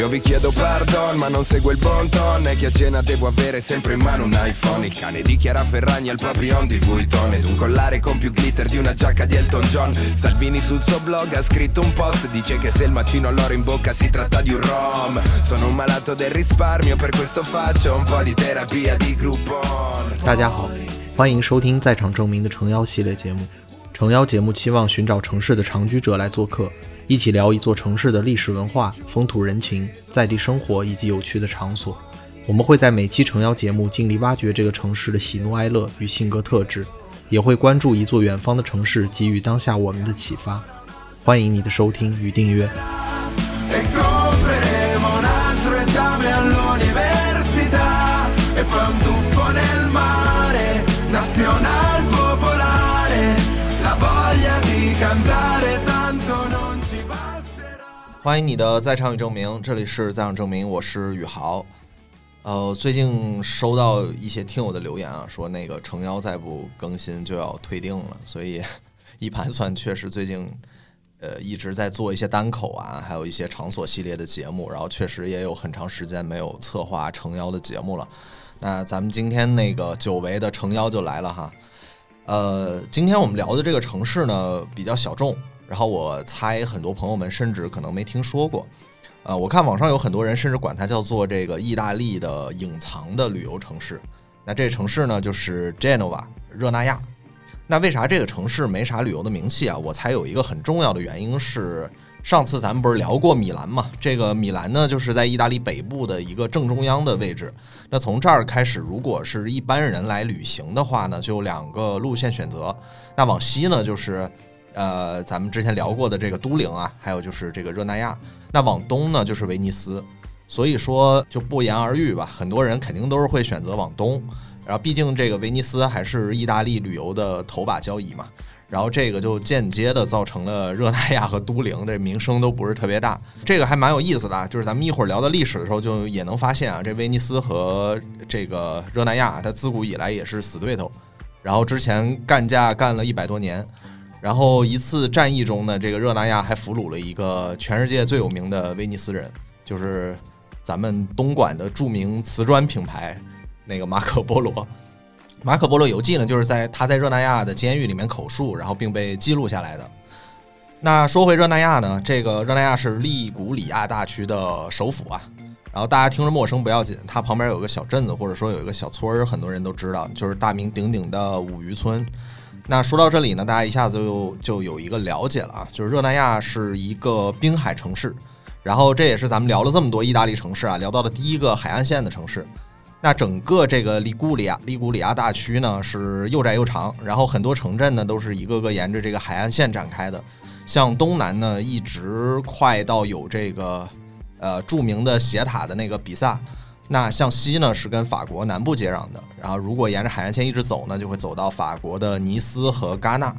Io vi chiedo pardon ma non seguo il bon ton E che a cena devo avere sempre in mano un iPhone Il cane di Chiara Ferragni al papillon di Vuitton Ed un collare con più glitter di una giacca di Elton John Salvini sul suo blog ha scritto un post Dice che se il mattino ho l'oro in bocca si tratta di un rom Sono un malato del risparmio per questo faccio un po' di terapia di Groupon 大家好，欢迎收听在场证明的诚邀系列节目。诚邀节目期望寻找城市的长居者来做客， 一起聊一座城市的历史文化、风土人情、在地生活以及有趣的场所。我们会在每期诚邀节目尽力挖掘这个城市的喜怒哀乐与性格特质，也会关注一座远方的城市给予当下我们的启发。欢迎你的收听与订阅。欢迎你的在场与证明，这里是在场证明，我是宇豪。呃，最近收到一些听友的留言啊，说那个诚邀再不更新就要退订了，所以一盘算确实最近呃一直在做一些单口啊，还有一些场所系列的节目，然后确实也有很长时间没有策划诚邀的节目了。那咱们今天那个久违的诚邀就来了哈。呃，今天我们聊的这个城市呢比较小众，然后我猜很多朋友们甚至可能没听说过。呃，我看网上有很多人甚至管它叫做这个意大利的隐藏的旅游城市。那这城市呢就是 Genova 热那亚。那为啥这个城市没啥旅游的名气啊？我猜有一个很重要的原因是，上次咱们不是聊过米兰嘛？这个米兰呢，就是在意大利北部的一个正中央的位置。那从这儿开始，如果是一般人来旅行的话呢，就两个路线选择。那往西呢，就是呃咱们之前聊过的这个都灵啊，还有就是这个热那亚。那往东呢，就是威尼斯。所以说就不言而喻吧，很多人肯定都是会选择往东。然后毕竟这个威尼斯还是意大利旅游的头把交椅嘛，然后这个就间接的造成了热那亚和都灵这名声都不是特别大，这个还蛮有意思的啊。就是咱们一会儿聊到历史的时候，就也能发现啊，这威尼斯和这个热那亚，它自古以来也是死对头，然后之前干架干了一百多年，然后一次战役中呢，这个热那亚还俘虏了一个全世界最有名的威尼斯人，就是咱们东莞的著名瓷砖品牌。那个马可波罗，马可波罗游记呢，就是在他在热那亚的监狱里面口述，然后并被记录下来的。那说回热那亚呢，这个热那亚是利古里亚大区的首府啊。然后大家听着陌生不要紧，它旁边有个小镇子，或者说有一个小村儿，很多人都知道，就是大名鼎鼎的五渔村。那说到这里呢，大家一下子就就有一个了解了啊，就是热那亚是一个滨海城市，然后这也是咱们聊了这么多意大利城市啊，聊到的第一个海岸线的城市。那整个这个利古里亚利古里亚大区呢是又窄又长，然后很多城镇呢都是一个个沿着这个海岸线展开的，向东南呢一直快到有这个呃著名的斜塔的那个比萨，那向西呢是跟法国南部接壤的，然后如果沿着海岸线一直走呢，就会走到法国的尼斯和戛纳。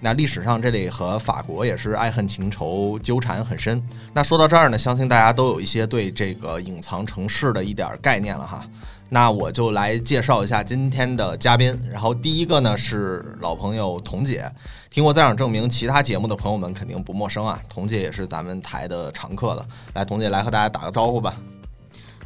那历史上这里和法国也是爱恨情仇纠缠很深。那说到这儿呢，相信大家都有一些对这个隐藏城市的一点概念了哈。那我就来介绍一下今天的嘉宾。然后第一个呢是老朋友童姐，听过在场证明其他节目的朋友们肯定不陌生啊。童姐也是咱们台的常客了。来，童姐来和大家打个招呼吧。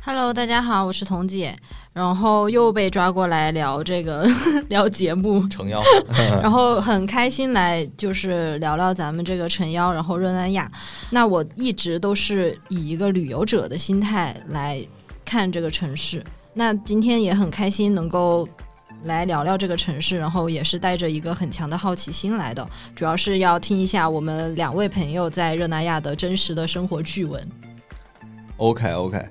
Hello，大家好，我是童姐，然后又被抓过来聊这个 聊节目，诚邀，然后很开心来就是聊聊咱们这个诚邀，然后热那亚。那我一直都是以一个旅游者的心态来看这个城市，那今天也很开心能够。来聊聊这个城市，然后也是带着一个很强的好奇心来的，主要是要听一下我们两位朋友在热那亚的真实的生活趣闻。OK OK，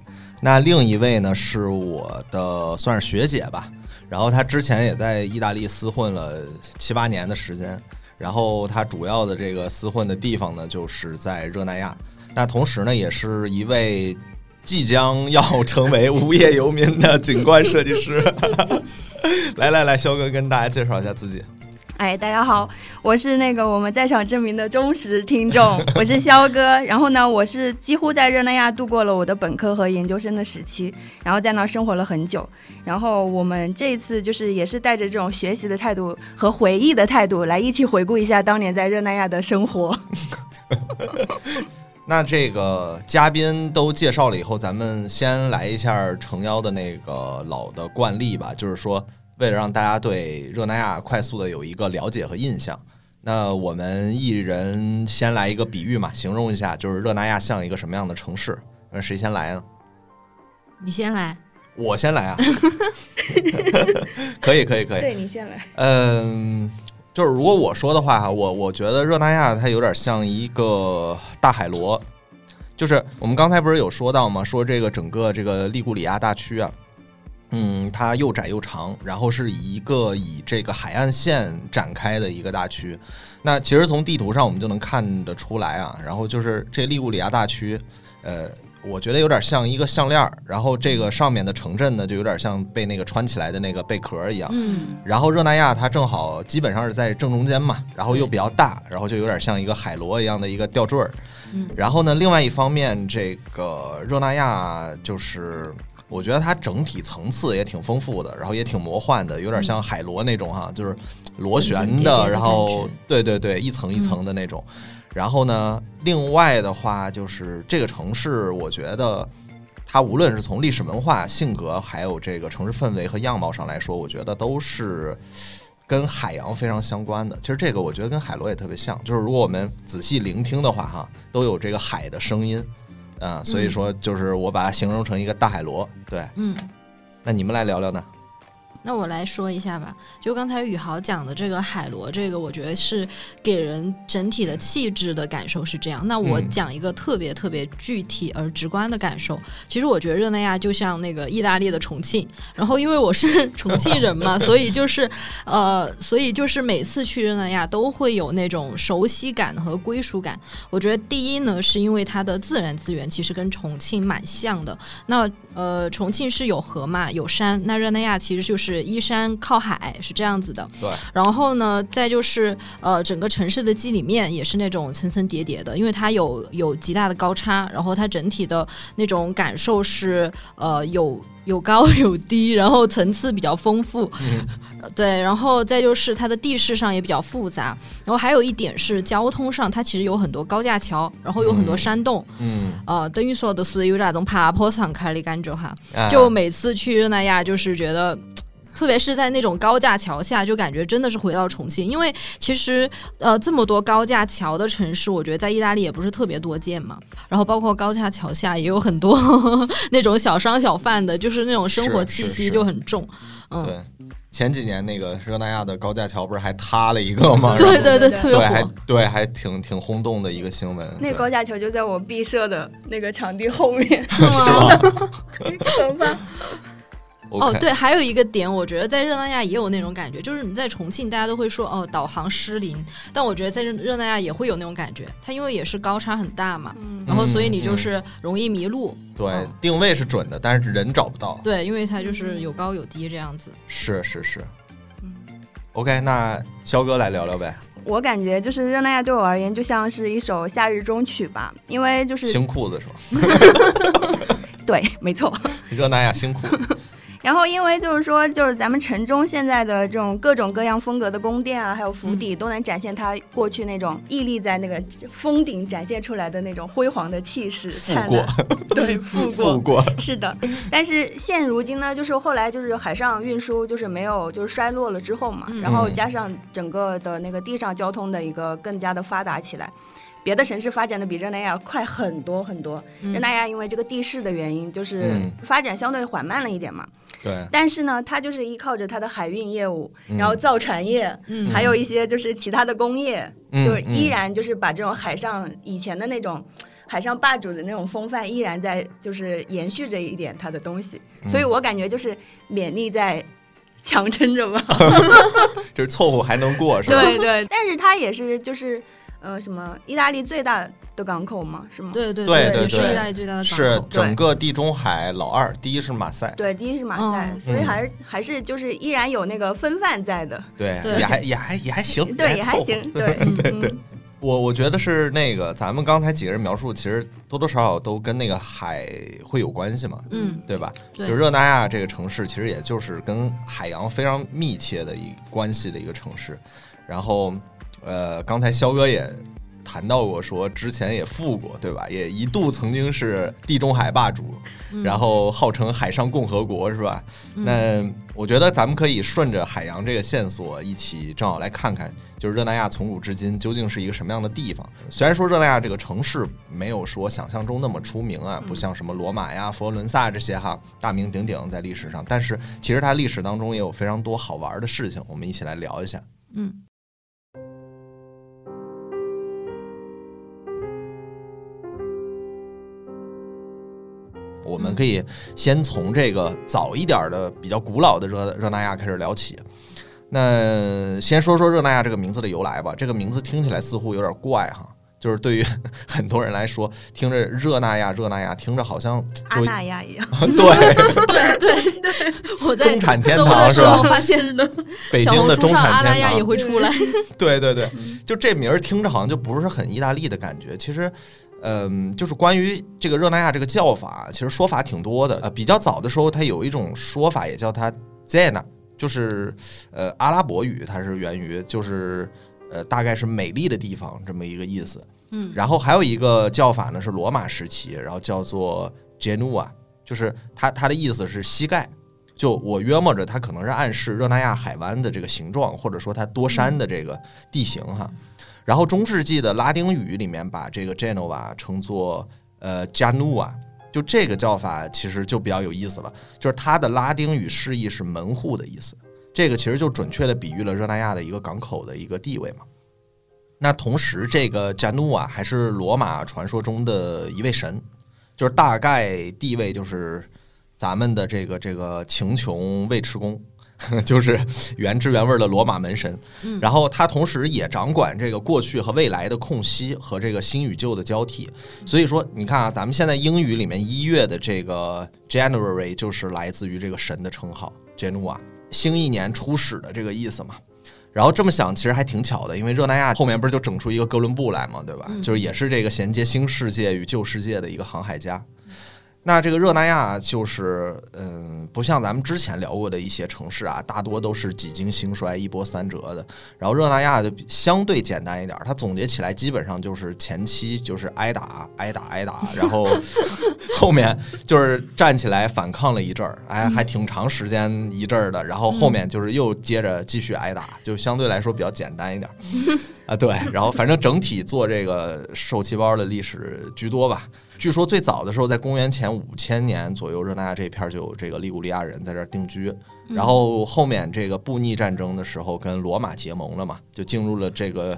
那另一位呢是我的算是学姐吧，然后她之前也在意大利厮混了七八年的时间，然后她主要的这个厮混的地方呢就是在热那亚，那同时呢也是一位即将要成为无业游民的景观设计师。来来来，肖哥跟大家介绍一下自己。哎，大家好，我是那个我们在场证明的忠实听众，我是肖哥。然后呢，我是几乎在热那亚度过了我的本科和研究生的时期，然后在那生活了很久。然后我们这一次就是也是带着这种学习的态度和回忆的态度来一起回顾一下当年在热那亚的生活。那这个嘉宾都介绍了以后，咱们先来一下诚邀的那个老的惯例吧，就是说，为了让大家对热那亚快速的有一个了解和印象，那我们一人先来一个比喻嘛，形容一下，就是热那亚像一个什么样的城市？那谁先来呢？你先来。我先来啊，可以可以可以，对你先来。嗯，就是如果我说的话哈，我我觉得热那亚它有点像一个大海螺，就是我们刚才不是有说到吗？说这个整个这个利古里亚大区啊，嗯，它又窄又长，然后是一个以这个海岸线展开的一个大区。那其实从地图上我们就能看得出来啊，然后就是这利古里亚大区，呃。我觉得有点像一个项链儿，然后这个上面的城镇呢，就有点像被那个穿起来的那个贝壳一样。嗯，然后热那亚它正好基本上是在正中间嘛，然后又比较大，然后就有点像一个海螺一样的一个吊坠儿。嗯，然后呢，另外一方面，这个热那亚就是我觉得它整体层次也挺丰富的，然后也挺魔幻的，有点像海螺那种哈，就是螺旋的然后对对对，一层一层的那种。然后呢，另外的话就是这个城市，我觉得它无论是从历史文化、性格，还有这个城市氛围和样貌上来说，我觉得都是跟海洋非常相关的。其实这个我觉得跟海螺也特别像，就是如果我们仔细聆听的话，哈，都有这个海的声音，啊、所以说就是我把它形容成一个大海螺。对，嗯，那你们来聊聊呢？那我来说一下吧，就刚才宇豪讲的这个海螺，这个我觉得是给人整体的气质的感受是这样。那我嗯讲一个特别特别具体而直观的感受，其实我觉得热那亚就像那个意大利的重庆，然后因为我是 重庆人嘛，所以就是呃，所以就是每次去热那亚都会有那种熟悉感和归属感。我觉得第一呢，是因为它的自然资源其实跟重庆蛮像的。那呃，重庆是有河嘛，有山，那热那亚其实就是依山靠海，是这样子的。对，然后呢，再就是呃，整个城市的肌理面也是那种层层叠叠的，因为它有有极大的高差，然后它整体的那种感受是呃有有高有低，然后层次比较丰富。嗯 对，然后再就是它的地势上也比较复杂，然后还有一点是交通上，它其实有很多高架桥，然后有很多嗯山洞，嗯，呃，等于说的是有那种爬坡上开的感觉哈。啊就每次去热那亚，就是觉得。特别是在那种高架桥下，就感觉真的是回到重庆，因为其实呃这么多高架桥的城市，我觉得在意大利也不是特别多见嘛。然后包括高架桥下也有很多 那种小商小贩的，就是那种生活气息就很重。嗯，对，前几年那个热那亚的高架桥不是还塌了一个吗？对对对，对特别对，还。对，还挺挺轰动的一个新闻。对那高架桥就在我毕设的那个场地后面，是吗 可怕。哦，对，还有一个点，我觉得在热那亚也有那种感觉，就是你在重庆，大家都会说哦导航失灵，但我觉得在热热那亚也会有那种感觉，它因为也是高差很大嘛，嗯然后所以你就是容易迷路。对嗯，定位是准的，但是人找不到。对，因为它就是有高有低这样子。是是是嗯。OK，那肖哥来聊聊呗，我感觉就是热那亚对我而言就像是一首夏日中曲吧，因为就是新裤子是吧？对，没错。热那亚新裤，然后因为就是说，就是咱们城中现在的这种各种各样风格的宫殿啊，还有府邸，都能展现它过去那种屹立在那个峰顶展现出来的那种辉煌的气势，富过灿烂，对，富过富。过，是的，但是现如今呢，就是后来就是海上运输就是没有就是衰落了之后嘛，嗯然后加上整个的那个地上交通的一个更加的发达起来，别的城市发展的比热那亚快很多很多。嗯热那亚因为这个地势的原因，就是嗯发展相对缓慢了一点嘛。对，但是呢，它就是依靠着它的海运业务，嗯然后造船业，嗯还有一些就是其他的工业，嗯就依然就是把这种海上以前的那种。海上霸主的那种风范依然在，就是延续着一点它的东西，嗯所以我感觉就是勉力在强撑着吧。就是凑合还能过是吧？对对，但是它也是就是，呃，什么意大利最大的港口嘛，是吗？对对对对是意大利最大的港口是口。整个地中海老二，第一是马赛，对，第一是马赛，嗯所以还是还是就是依然有那个风范在的，对，对也还也还也还行，对，也还行，对 对嗯我我觉得是那个，咱们刚才几个人描述，其实多多少少都跟那个海会有关系嘛，嗯，对吧？对就热那亚这个城市，其实也就是跟海洋非常密切的一关系的一个城市。然后，呃，刚才肖哥也谈到过，说之前也富过，对吧？也一度曾经是地中海霸主，然后号称海上共和国，是吧？那我觉得咱们可以顺着海洋这个线索，一起正好来看看，就是热那亚从古至今究竟是一个什么样的地方。虽然说热那亚这个城市没有说想象中那么出名啊，不像什么罗马呀、佛罗伦萨这些哈大名鼎鼎在历史上，但是其实它历史当中也有非常多好玩的事情，我们一起来聊一下。嗯。我们可以先从这个早一点的、比较古老的热热那亚开始聊起。那先说说热那亚这个名字的由来吧。这个名字听起来似乎有点怪哈，就是对于 很多人来说，听着热那亚、热那亚，听着好像阿那亚一样。对 对对对，我在中产天堂是吧？发现的，北京的中产天堂也会出来。对对对，就这名儿听着好像就不是很意大利的感觉。其实。嗯，就是关于这个热那亚这个叫法，其实说法挺多的。呃，比较早的时候，它有一种说法也叫它 Zena，就是呃阿拉伯语，它是源于就是呃大概是美丽的地方这么一个意思。嗯，然后还有一个叫法呢是罗马时期，然后叫做 Genua，就是它它的意思是膝盖。就我约摸着它可能是暗示热那亚海湾的这个形状，或者说它多山的这个地形哈。然后中世纪的拉丁语里面把这个 Genova 称作呃 Janua，就这个叫法其实就比较有意思了，就是它的拉丁语释义是门户的意思，这个其实就准确的比喻了热那亚的一个港口的一个地位嘛。那同时，这个 Janua 还是罗马传说中的一位神，就是大概地位就是咱们的这个这个秦琼尉迟恭。就是原汁原味的罗马门神，然后他同时也掌管这个过去和未来的空隙和这个新与旧的交替。所以说，你看啊，咱们现在英语里面一月的这个 January 就是来自于这个神的称号 Janua，新一年初始的这个意思嘛。然后这么想，其实还挺巧的，因为热那亚后面不是就整出一个哥伦布来嘛，对吧？就是也是这个衔接新世界与旧世界的一个航海家。那这个热那亚就是，嗯，不像咱们之前聊过的一些城市啊，大多都是几经兴衰、一波三折的。然后热那亚就相对简单一点，它总结起来基本上就是前期就是挨打、挨打、挨打，然后 后面就是站起来反抗了一阵儿，哎，还挺长时间一阵儿的。然后后面就是又接着继续挨打，就相对来说比较简单一点 啊。对，然后反正整体做这个受气包的历史居多吧。据说最早的时候，在公元前五千年左右，热那亚这一片就有这个利古利亚人在这儿定居。然后后面这个布匿战争的时候，跟罗马结盟了嘛，就进入了这个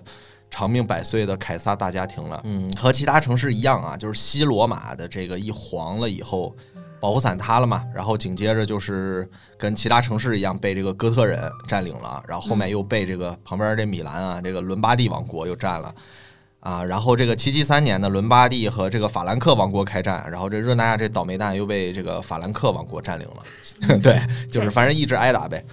长命百岁的凯撒大家庭了。嗯，和其他城市一样啊，就是西罗马的这个一黄了以后，保护伞塌了嘛，然后紧接着就是跟其他城市一样被这个哥特人占领了，然后后面又被这个旁边这米兰啊，这个伦巴第王国又占了。啊，然后这个七七三年呢，伦巴第和这个法兰克王国开战，然后这热那亚这倒霉蛋又被这个法兰克王国占领了，对，就是反正一直挨打呗，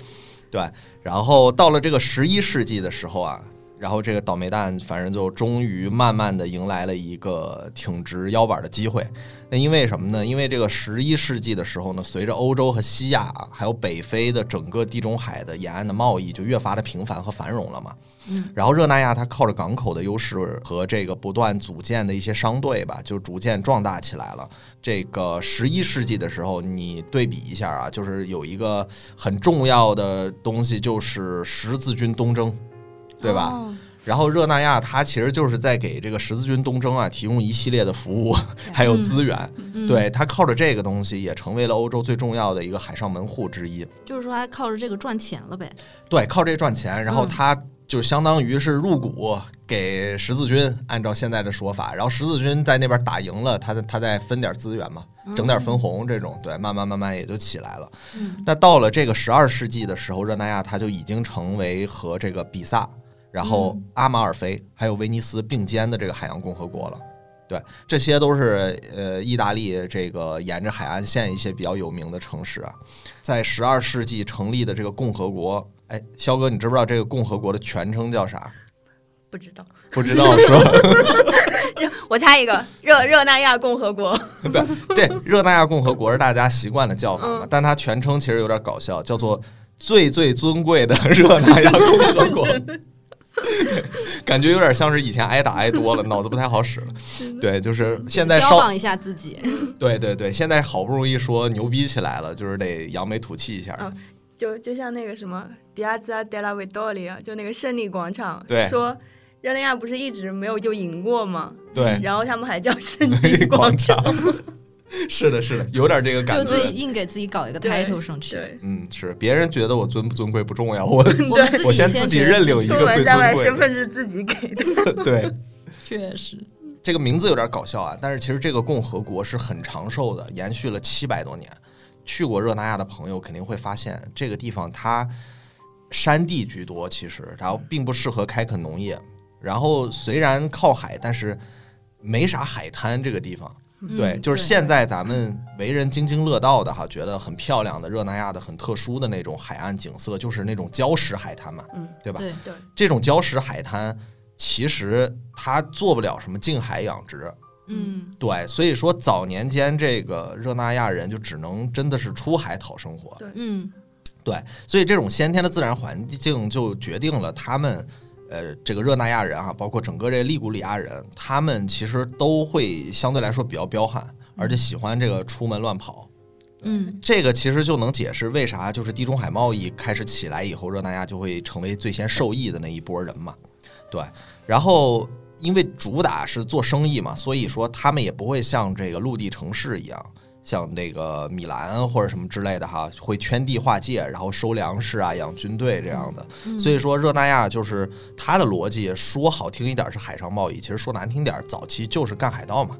对。然后到了这个十一世纪的时候啊，然后这个倒霉蛋反正就终于慢慢的迎来了一个挺直腰板的机会。那因为什么呢？因为这个十一世纪的时候呢，随着欧洲和西亚还有北非的整个地中海的沿岸的贸易就越发的频繁和繁荣了嘛。嗯，然后热那亚它靠着港口的优势和这个不断组建的一些商队吧，就逐渐壮大起来了。这个十一世纪的时候，你对比一下啊，就是有一个很重要的东西，就是十字军东征，对吧？然后热那亚它其实就是在给这个十字军东征啊提供一系列的服务，还有资源。对它靠着这个东西，也成为了欧洲最重要的一个海上门户之一。就是说，它靠着这个赚钱了呗？对，靠这赚钱，然后它。就相当于是入股给十字军，按照现在的说法，然后十字军在那边打赢了，他他再分点资源嘛，整点分红这种，对，慢慢慢慢也就起来了。那到了这个十二世纪的时候，热那亚它就已经成为和这个比萨、然后阿马尔菲还有威尼斯并肩的这个海洋共和国了。对，这些都是呃意大利这个沿着海岸线一些比较有名的城市啊，在十二世纪成立的这个共和国。哎，肖哥，你知不知道这个共和国的全称叫啥？不知道，不知道是吧？我猜一个，热热那亚共和国。对，对，热那亚共和国是大家习惯的叫法嘛，但它全称其实有点搞笑，叫做最最尊贵的 热那亚共和国。感觉有点像是以前挨打挨多了，脑子不太好使了。对，就是现在标稍榜一下自己。对对对，现在好不容易说牛逼起来了，就是得扬眉吐气一下。哦就就像那个什么 Piazza della Vittoria，就那个胜利广场，对说热那亚不是一直没有就赢过吗？对，然后他们还叫胜利广场，是的，是的，有点这个感觉就自己。硬给自己搞一个 title 上去。对，嗯，是别人觉得我尊不尊贵不重要，我我先自己认领一个最尊贵身份是自己给。的。对，确实，这个名字有点搞笑啊，但是其实这个共和国是很长寿的，延续了七百多年。去过热那亚的朋友肯定会发现，这个地方它山地居多，其实然后并不适合开垦农业。然后虽然靠海，但是没啥海滩。这个地方，对，嗯就是现在咱们为人津津乐道的哈，觉得很漂亮的热那亚的很特殊的那种海岸景色，就是那种礁石海滩嘛，嗯，对吧？对，对，这种礁石海滩其实它做不了什么近海养殖，嗯对，所以说早年间这个热那亚人就只能真的是出海讨生活，对嗯所以这种先天的自然环境就决定了他们。呃，这个热那亚人啊，包括整个这个利古里亚人，他们其实都会相对来说比较彪悍，而且喜欢这个出门乱跑。嗯这个其实就能解释为啥就是地中海贸易开始起来以后，热那亚就会成为最先受益的那一波人嘛。对，然后因为主打是做生意嘛，所以说他们也不会像这个陆地城市一样，像那个米兰或者什么之类的哈，会圈地划界，然后收粮食啊、养军队这样的。嗯，所以说热那亚就是它的逻辑，说好听一点是海上贸易，其实说难听点，早期就是干海盗嘛。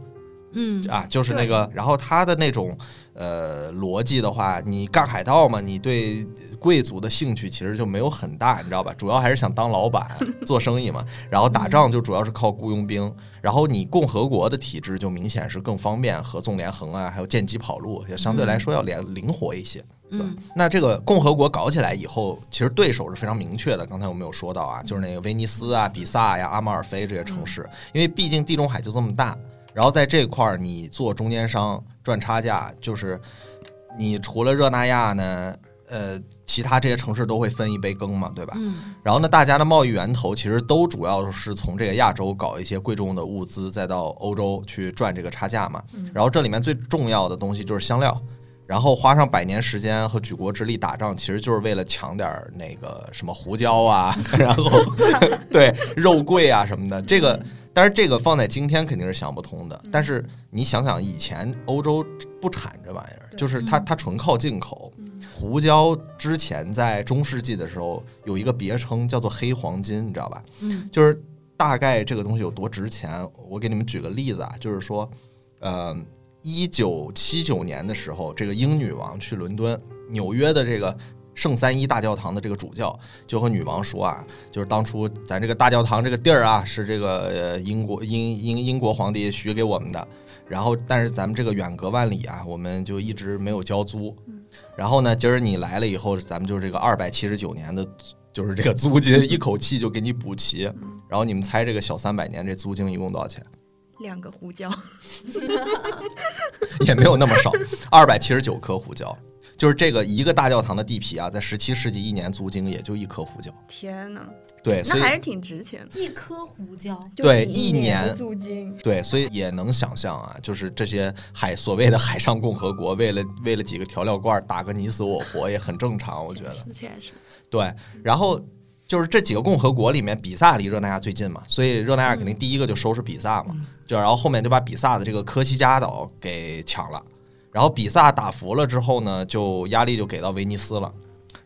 嗯啊，就是那个，然后他的那种呃逻辑的话，你干海盗嘛，你对贵族的兴趣其实就没有很大，你知道吧？主要还是想当老板 做生意嘛。然后打仗就主要是靠雇佣兵，然后你共和国的体制就明显是更方便合纵连横啊，还有见机跑路，也相对来说要灵灵活一些。嗯那这个共和国搞起来以后，其实对手是非常明确的。刚才我们有说到啊，就是那个威尼斯啊、比萨呀、阿马尔菲这些城市，因为毕竟地中海就这么大，然后在这块儿你做中间商赚差价，就是你除了热那亚呢，呃，其他这些城市都会分一杯羹嘛，对吧？嗯然后呢，大家的贸易源头其实都主要是从这个亚洲搞一些贵重的物资，再到欧洲去赚这个差价嘛。然后这里面最重要的东西就是香料，然后花上百年时间和举国之力打仗，其实就是为了抢点儿那个什么胡椒啊，然后 对肉桂啊什么的。这个，但是这个放在今天肯定是想不通的。但是你想想，以前欧洲不产这玩意儿，就是它它纯靠进口。胡椒之前在中世纪的时候有一个别称叫做黑黄金，你知道吧？嗯。就是大概这个东西有多值钱，我给你们举个例子啊，就是说，呃，一九七九年的时候，这个英女王去伦敦、纽约的这个圣三一大教堂的这个主教就和女王说啊，就是当初咱这个大教堂这个地儿啊，是这个呃英国英英英国皇帝许给我们的，然后但是咱们这个远隔万里啊，我们就一直没有交租，然后呢，今儿你来了以后，咱们就是这个二百七十九年的。就是这个租金一口气就给你补齐，然后你们猜这个小三百年这租金一共多少钱？两个胡椒，也没有那么少，二百七十九颗胡椒。就是这个一个大教堂的地皮啊，在十七世纪一年租金也就一颗胡椒。天哪，对，所以那还是挺值钱的。一颗胡椒，对一一年租金，对，所以也能想象啊，就是这些海所谓的海上共和国，为了为了几个调料罐打个你死我活也很正常，我觉得。确实，对，然后就是这几个共和国里面，比萨离热那亚最近嘛，所以热那亚肯定第一个就收拾比萨嘛，就然后后面就把比萨的这个科西嘉岛给抢了，然后比萨打服了之后呢，就压力就给到威尼斯了，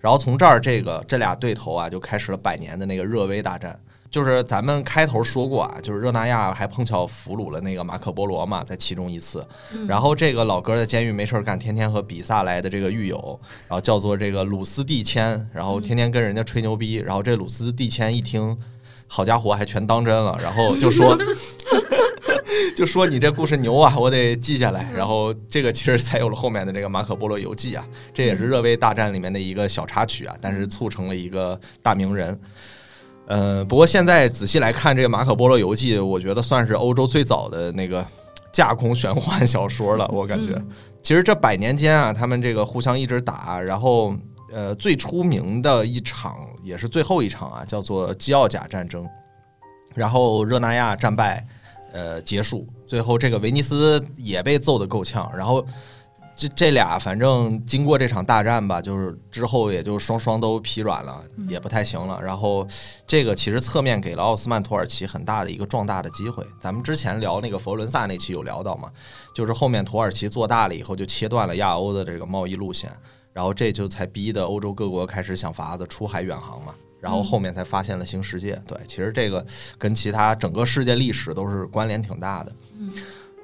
然后从这儿这个这俩对头啊，就开始了百年的那个热威大战。就是咱们开头说过啊，就是热那亚还碰巧俘虏了那个马可波罗嘛，在其中一次。然后这个老哥在监狱没事儿干，天天和比萨来的这个狱友，然后叫做这个鲁斯蒂谦，然后天天跟人家吹牛逼。然后这鲁斯蒂谦一听，好家伙，还全当真了，然后就说。就说你这故事牛啊，我得记下来。然后这个其实才有了后面的这个《马可波罗游记》啊，这也是热威大战里面的一个小插曲啊，但是促成了一个大名人。呃，不过现在仔细来看，这个《马可波罗游记》，我觉得算是欧洲最早的那个架空玄幻小说了。我感觉，嗯其实这百年间啊，他们这个互相一直打，然后呃，最出名的一场也是最后一场啊，叫做基奥贾战争。然后热那亚战败，呃，结束。最后这个威尼斯也被揍得够呛。然后这这俩反正经过这场大战吧，就是之后也就双双都疲软了，也不太行了。然后这个其实侧面给了奥斯曼土耳其很大的一个壮大的机会。咱们之前聊那个佛罗伦萨那期有聊到嘛，就是后面土耳其做大了以后，就切断了亚欧的这个贸易路线。然后这就才逼得欧洲各国开始想法子出海远航嘛，然后后面才发现了新世界。对，其实这个跟其他整个世界历史都是关联挺大的。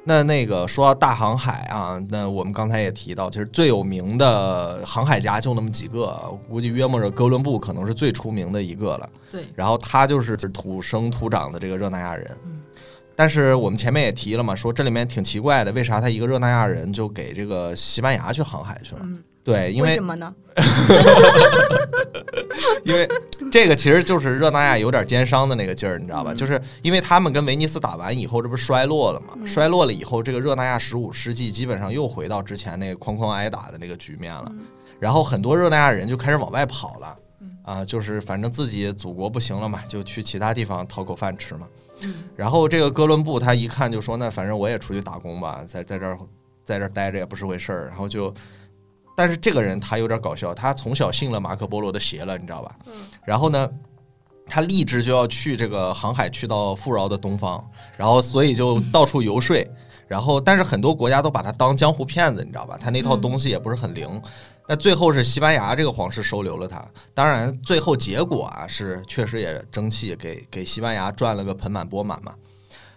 那那个说到大航海啊，那我们刚才也提到，其实最有名的航海家就那么几个，估计约摸着哥伦布可能是最出名的一个了。对，然后他就是土生土长的这个热那亚人。但是我们前面也提了嘛，说这里面挺奇怪的，为啥他一个热那亚人就给这个西班牙去航海去了？对，因为为什么呢？因为这个其实就是热那亚有点奸商的那个劲儿，你知道吧？就是因为他们跟威尼斯打完以后，这不是衰落了嘛？衰落了以后，这个热那亚十五世纪基本上又回到之前那个哐哐挨打的那个局面了。然后很多热那亚人就开始往外跑了，啊，就是反正自己祖国不行了嘛，就去其他地方讨口饭吃嘛。然后这个哥伦布他一看就说：“那反正我也出去打工吧，在在这儿在这儿待着也不是回事儿。”然后就。但是这个人他有点搞笑，他从小信了马可波罗的邪了，你知道吧？然后呢，他立志就要去这个航海，去到富饶的东方，然后所以就到处游说。然后，但是很多国家都把他当江湖骗子，你知道吧？他那套东西也不是很灵。那最后是西班牙这个皇室收留了他。当然，最后结果啊是确实也争气，给给西班牙赚了个盆满钵满嘛。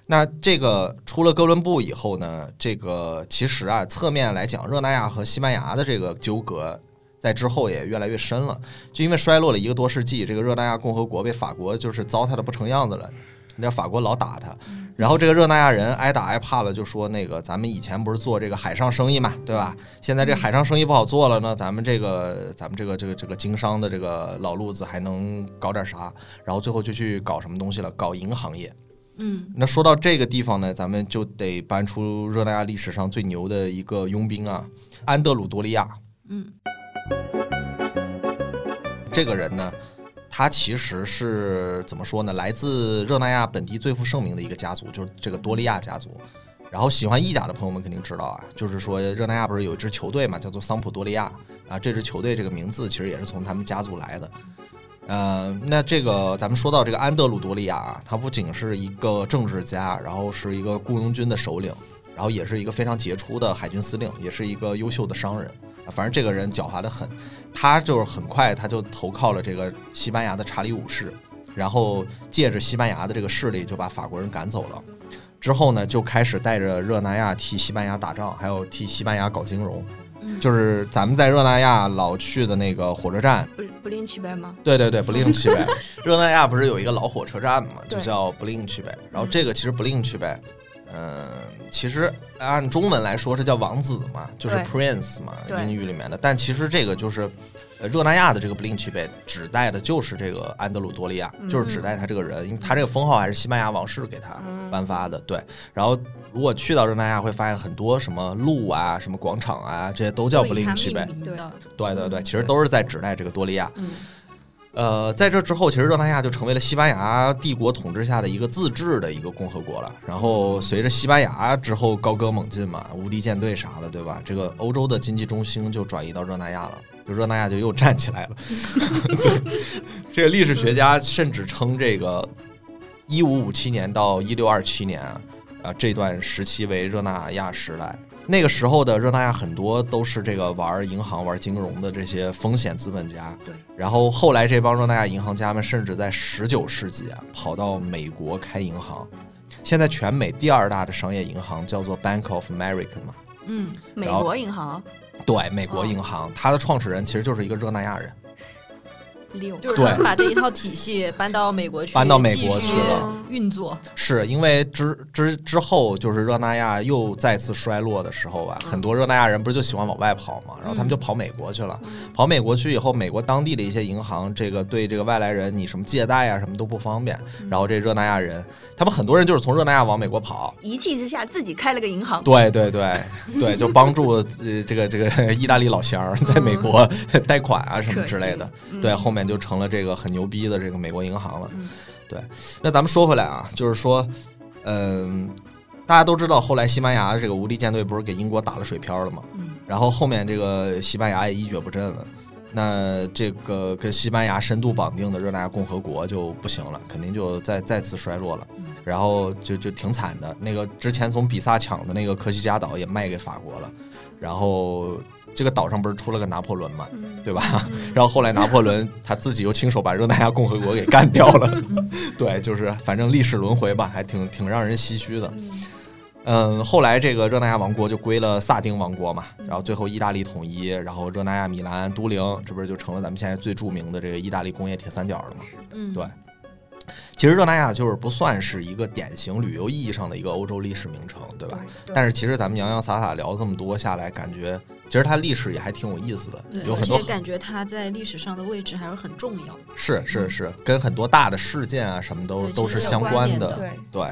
那这个出了哥伦布以后呢，这个其实啊，侧面来讲，热那亚和西班牙的这个纠葛在之后也越来越深了。就因为衰落了一个多世纪，这个热那亚共和国被法国就是糟蹋的不成样子了。你知道法国老打他，然后这个热那亚人挨打挨怕了，就说那个咱们以前不是做这个海上生意嘛，对吧？现在这海上生意不好做了呢，咱们这个咱们这个这个这个经商的这个老路子还能搞点啥？然后最后就去搞什么东西了？搞银行业。嗯，那说到这个地方呢，咱们就得搬出热那亚历史上最牛的一个佣兵啊，安德鲁多利亚。嗯，这个人呢，他其实是怎么说呢？来自热那亚本地最负盛名的一个家族，就是这个多利亚家族。然后喜欢意甲的朋友们肯定知道啊，就是说热那亚不是有一支球队嘛，叫做桑普多利亚啊，这支球队这个名字其实也是从他们家族来的。呃，那这个咱们说到这个安德鲁多利亚啊，他不仅是一个政治家，然后是一个雇佣军的首领，然后也是一个非常杰出的海军司令，也是一个优秀的商人。反正这个人狡猾的很，他就是很快他就投靠了这个西班牙的查理五世，然后借着西班牙的这个势力就把法国人赶走了。之后呢，就开始带着热那亚替西班牙打仗，还有替西班牙搞金融。就是咱们在热那亚老去的那个火车站，不不吝区呗吗？对对对，不吝区呗。热那亚不是有一个老火车站嘛，就叫不吝区呗。然后这个其实不吝区呗，嗯，其实按中文来说是叫王子嘛，就是 prince 嘛，英语里面的。但其实这个就是，呃，热那亚的这个不吝区呗，指代的就是这个安德鲁多利亚，就是指代他这个人，因为他这个封号还是西班牙王室给他颁发的。对，然后如果去到热那亚，会发现很多什么路啊、什么广场啊，这些都叫不吝区呗。对的，对对对，其实都是在指代这个多利亚。嗯呃，在这之后，其实热那亚就成为了西班牙帝国统治下的一个自治的一个共和国了。然后随着西班牙之后高歌猛进嘛，无敌舰队啥的，对吧？这个欧洲的经济中心就转移到热那亚了，就热那亚就又站起来了。对，这个历史学家甚至称这个一五五七年到一六二七年啊，啊这段时期为热那亚时代。那个时候的热那亚很多都是这个玩银行、玩金融的这些风险资本家。对。然后后来这帮热那亚银行家们甚至在十九世纪啊跑到美国开银行。现在全美第二大的商业银行叫做 Bank of America 嘛，嗯，美国银行对，美国银行，它的创始人其实就是一个热那亚人。六就是对他们把这一套体系搬到美国去，搬到美国去了运作。是因为之之之后，就是热那亚又再次衰落的时候吧，很多热那亚人不是就喜欢往外跑嘛，然后他们就跑美国去了。跑美国去以后，美国当地的一些银行，这个对这个外来人你什么借贷啊什么都不方便。然后这热那亚人，他们很多人就是从热那亚往美国跑，一气之下自己开了个银行。对对对对，就帮助呃这个这个意大利老乡在美国 贷款啊什么之类的。对，后面就成了这个很牛逼的这个美国银行了。对，那咱们说回来啊，就是说，嗯，大家都知道，后来西班牙这个无敌舰队不是给英国打了水漂了吗？嗯，然后后面这个西班牙也一蹶不振了，那这个跟西班牙深度绑定的热那亚共和国就不行了，肯定就再再次衰落了，然后就就挺惨的。那个之前从比萨抢的那个科西嘉岛也卖给法国了，然后。这个岛上不是出了个拿破仑嘛，对吧？然后后来拿破仑他自己又亲手把热那亚共和国给干掉了，对，就是反正历史轮回吧，还挺挺让人唏嘘的。嗯，后来这个热那亚王国就归了萨丁王国嘛，然后最后意大利统一，然后热那亚、米兰、都灵，这不是就成了咱们现在最著名的这个意大利工业铁三角了吗？嗯，对。其实热那亚就是不算是一个典型旅游意义上的一个欧洲历史名城，对吧？但是其实咱们洋洋洒洒聊了这么多下来，感觉其实它历史也还挺有意思的，有很多感觉它在历史上的位置还是很重要。是是是，跟很多大的事件啊什么都都是相关的。对对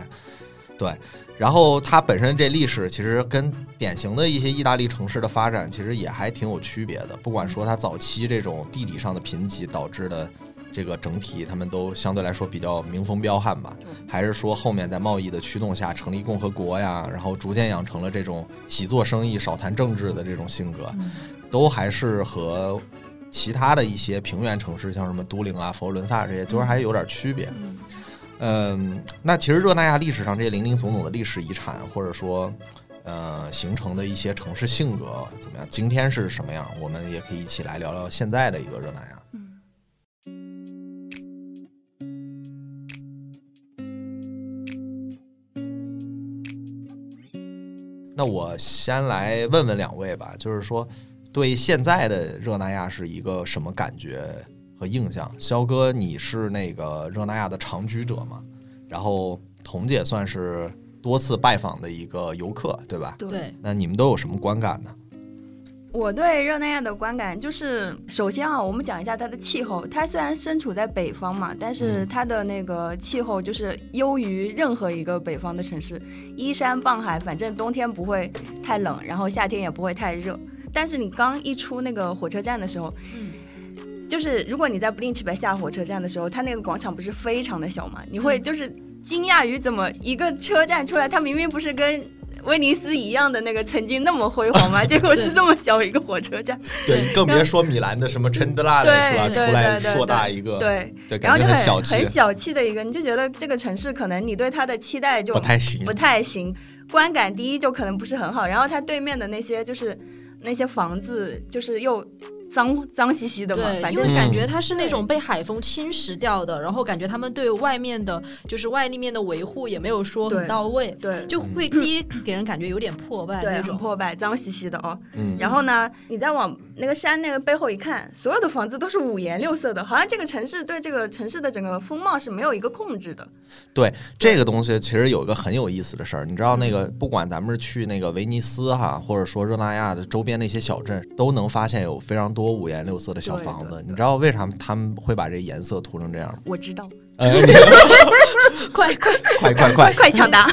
对。然后它本身这历史其实跟典型的一些意大利城市的发展其实也还挺有区别的。不管说它早期这种地理上的贫瘠导致的。这个整体他们都相对来说比较民风彪悍吧，还是说后面在贸易的驱动下成立共和国呀，然后逐渐养成了这种喜做生意少谈政治的这种性格，都还是和其他的一些平原城市，像什么都灵啊、佛罗伦萨这些，都是还是有点区别。嗯，那其实热那亚历史上这些零零总总的历史遗产，或者说呃形成的一些城市性格怎么样？今天是什么样？我们也可以一起来聊聊现在的一个热那亚。那我先来问问两位吧，就是说，对现在的热那亚是一个什么感觉和印象？肖哥，你是那个热那亚的长居者嘛？然后彤姐算是多次拜访的一个游客，对吧？对。那你们都有什么观感呢？我对热那亚的观感就是，首先啊，我们讲一下它的气候。它虽然身处在北方嘛，但是它的那个气候就是优于任何一个北方的城市，依山傍海，反正冬天不会太冷，然后夏天也不会太热。但是你刚一出那个火车站的时候，就是如果你在布林奇白下火车站的时候，它那个广场不是非常的小嘛，你会就是惊讶于怎么一个车站出来，它明明不是跟。威尼斯一样的那个曾经那么辉煌吗？结果是这么小一个火车站。对，更别说米兰的什么陈德拉的是吧？出来硕大一个，对，然后就很很小气的一个，你就觉得这个城市可能你对它的期待就不太行，不太行，观感第一就可能不是很好。然后它对面的那些就是那些房子，就是又。脏脏兮兮的嘛，反正感觉它是那种被海风侵蚀掉的，然后感觉他们对外面的，就是外立面的维护也没有说很到位，对，就会第一给人感觉有点破败，那种破败、脏兮兮的哦。嗯，然后呢，你再往那个山那个背后一看，所有的房子都是五颜六色的，好像这个城市对这个城市的整个风貌是没有一个控制的。对这个东西，其实有一个很有意思的事儿，你知道那个不管咱们是去那个威尼斯哈，或者说热那亚的周边那些小镇，都能发现有非常多。多五颜六色的小房子，你知道为啥他们会把这颜色涂成这样吗？我知道，快 快快快快快抢答！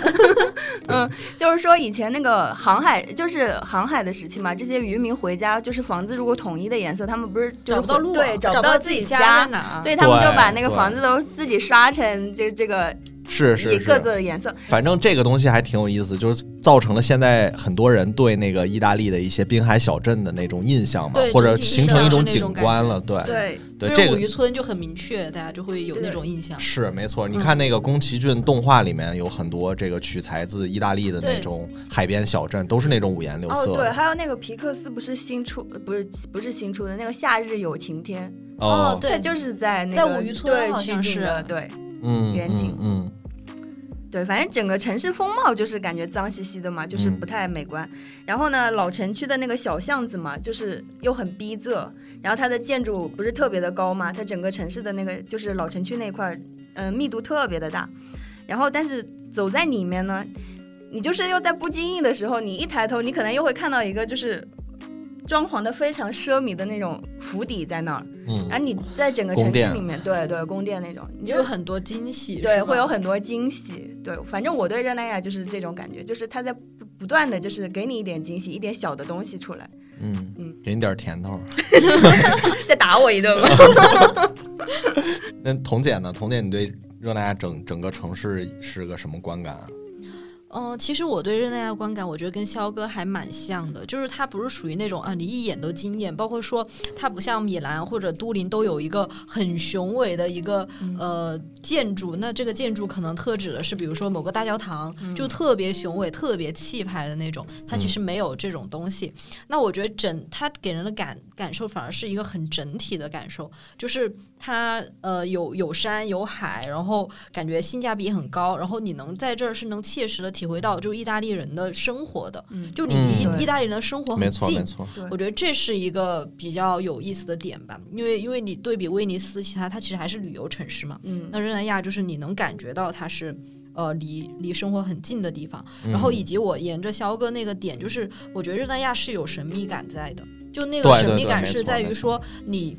嗯，就是说以前那个航海，就是航海的时期嘛，这些渔民回家，就是房子如果统一的颜色，他们不是找不到路，对，找不到自己家在哪，所以他们就把那个房子都自己刷成这这个。是是各自的颜色，反正这个东西还挺有意思，就是造成了现在很多人对那个意大利的一些滨海小镇的那种印象嘛，或者形成一种景观了。对对对，这个五渔村就很明确，大家就会有那种印象。是没错，你看那个宫崎骏动画里面有很多这个取材自意大利的那种海边小镇，都是那种五颜六色。哦，对，还有那个皮克斯不是新出，不是不是新出的那个《夏日有晴天》哦，对，就是在那个在五渔村对取景的，对，嗯，远景，嗯。对，反正整个城市风貌就是感觉脏兮兮的嘛，就是不太美观。然后呢，老城区的那个小巷子嘛，就是又很逼仄。然后它的建筑不是特别的高嘛，它整个城市的那个就是老城区那块，嗯，密度特别的大。然后但是走在里面呢，你就是又在不经意的时候，你一抬头，你可能又会看到一个就是装潢的非常奢靡的那种府邸在那儿，嗯然后你在整个城市里面，对对，宫殿那种，你就有很多惊喜，对，会有很多惊喜。对，反正我对热那亚就是这种感觉，就是他在不不断的就是给你一点惊喜，一点小的东西出来，嗯嗯给你点甜头。再打我一顿吧。那童姐呢？童姐，你对热那亚整整个城市是个什么观感啊？嗯、其实我对热那亚的观感，我觉得跟肖哥还蛮像的，就是它不是属于那种啊，你一眼都惊艳，包括说它不像米兰或者都灵都有一个很雄伟的一个、呃建筑，那这个建筑可能特指的是比如说某个大教堂，就特别雄伟、特别气派的那种，它其实没有这种东西。那我觉得整它给人的感感受反而是一个很整体的感受，就是它呃有有山有海，然后感觉性价比很高，然后你能在这儿是能切实的体会到就意大利人的生活的，嗯就你嗯离对意大利人的生活很近错没。错，我觉得这是一个比较有意思的点吧，因为因为你对比威尼斯，其他它其实还是旅游城市嘛，嗯那热那亚就是你能感觉到它是呃离离生活很近的地方，嗯然后以及我沿着肖哥那个点，就是我觉得热那亚是有神秘感在的，就那个神秘感是在于说你。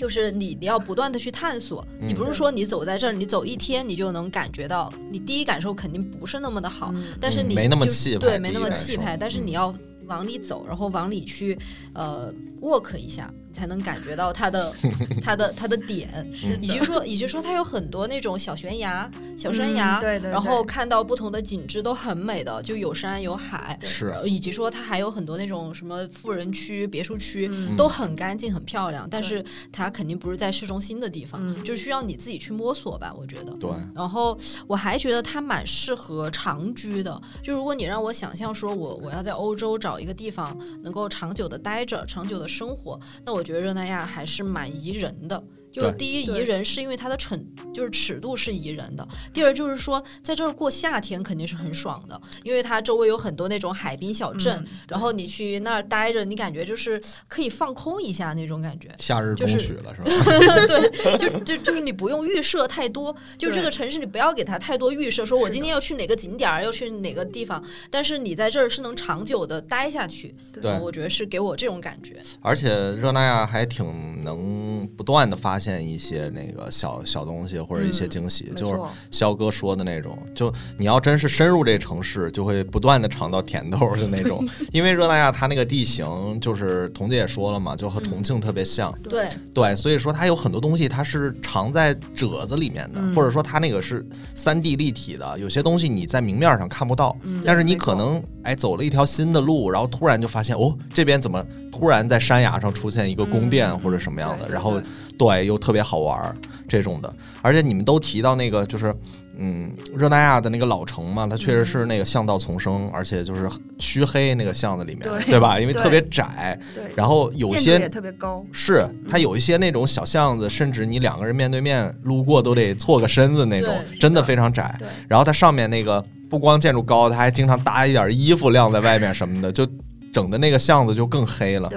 就是你，你要不断的去探索，你嗯不是说你走在这儿，你走一天你就能感觉到，你第一感受肯定不是那么的好，但是你没那么就气派对，没那么气派，但是嗯。你要往里走，然后往里去呃 walk 一下，你才能感觉到它的 它的它的点，嗯以及说以及说它有很多那种小悬崖、小山崖，嗯对对然后看到不同的景致都很美的，就有山有海，是呃以及说它还有很多那种什么富人区、别墅区。嗯都很干净、很漂亮，但是它肯定不是在市中心的地方，嗯就需要你自己去摸索吧，我觉得。对，然后我还觉得它蛮适合长居的，就如果你让我想象说我我要在欧洲找一个地方能够长久的待着、长久的生活，那我觉觉得热那亚还是蛮宜人的。就对第一宜人是因为它的尺就是尺度是宜人的，第二就是说在这儿过夏天肯定是很爽的，因为它周围有很多那种海滨小镇，嗯然后你去那儿待着，你感觉就是可以放空一下那种感觉。夏日就是中许了是吧？对，就就就是你不用预设太多，就这个城市你不要给它太多预设，说我今天要去哪个景点儿，要去哪个地方，但是你在这儿是能长久的待下去，对我觉得是给我这种感觉。而且热那亚还挺能不断的发现一些那个小小东西或者一些惊喜，没就是肖哥说的那种，就你要真是深入这城市，就会不断的尝到甜头儿的那种。因为热那亚它那个地形，就是彤姐也说了嘛，就和重庆特别像，对，对，所以说它有很多东西它是藏在褶子里面的，嗯。或者说它那个是三 D 立体的，有些东西你在明面上看不到，嗯但是你可能哎走了一条新的路，然后突然就发现哦，这边怎么突然在山崖上出现一个宫殿嗯或者什么样的，然后对对又特别好玩儿这种的，而且你们都提到那个就是。嗯，热那亚的那个老城嘛，它确实是那个巷道丛生，而且就是黢黑那个巷子里面，对吧？因为特别窄，对，然后有些建筑也特别高，是它有一些那种小巷子，甚至你两个人面对面路过都得错个身子那种，真的非常窄。对，然后它上面那个不光建筑高，它还经常搭一点衣服晾在外面什么的，就整的那个巷子就更黑了。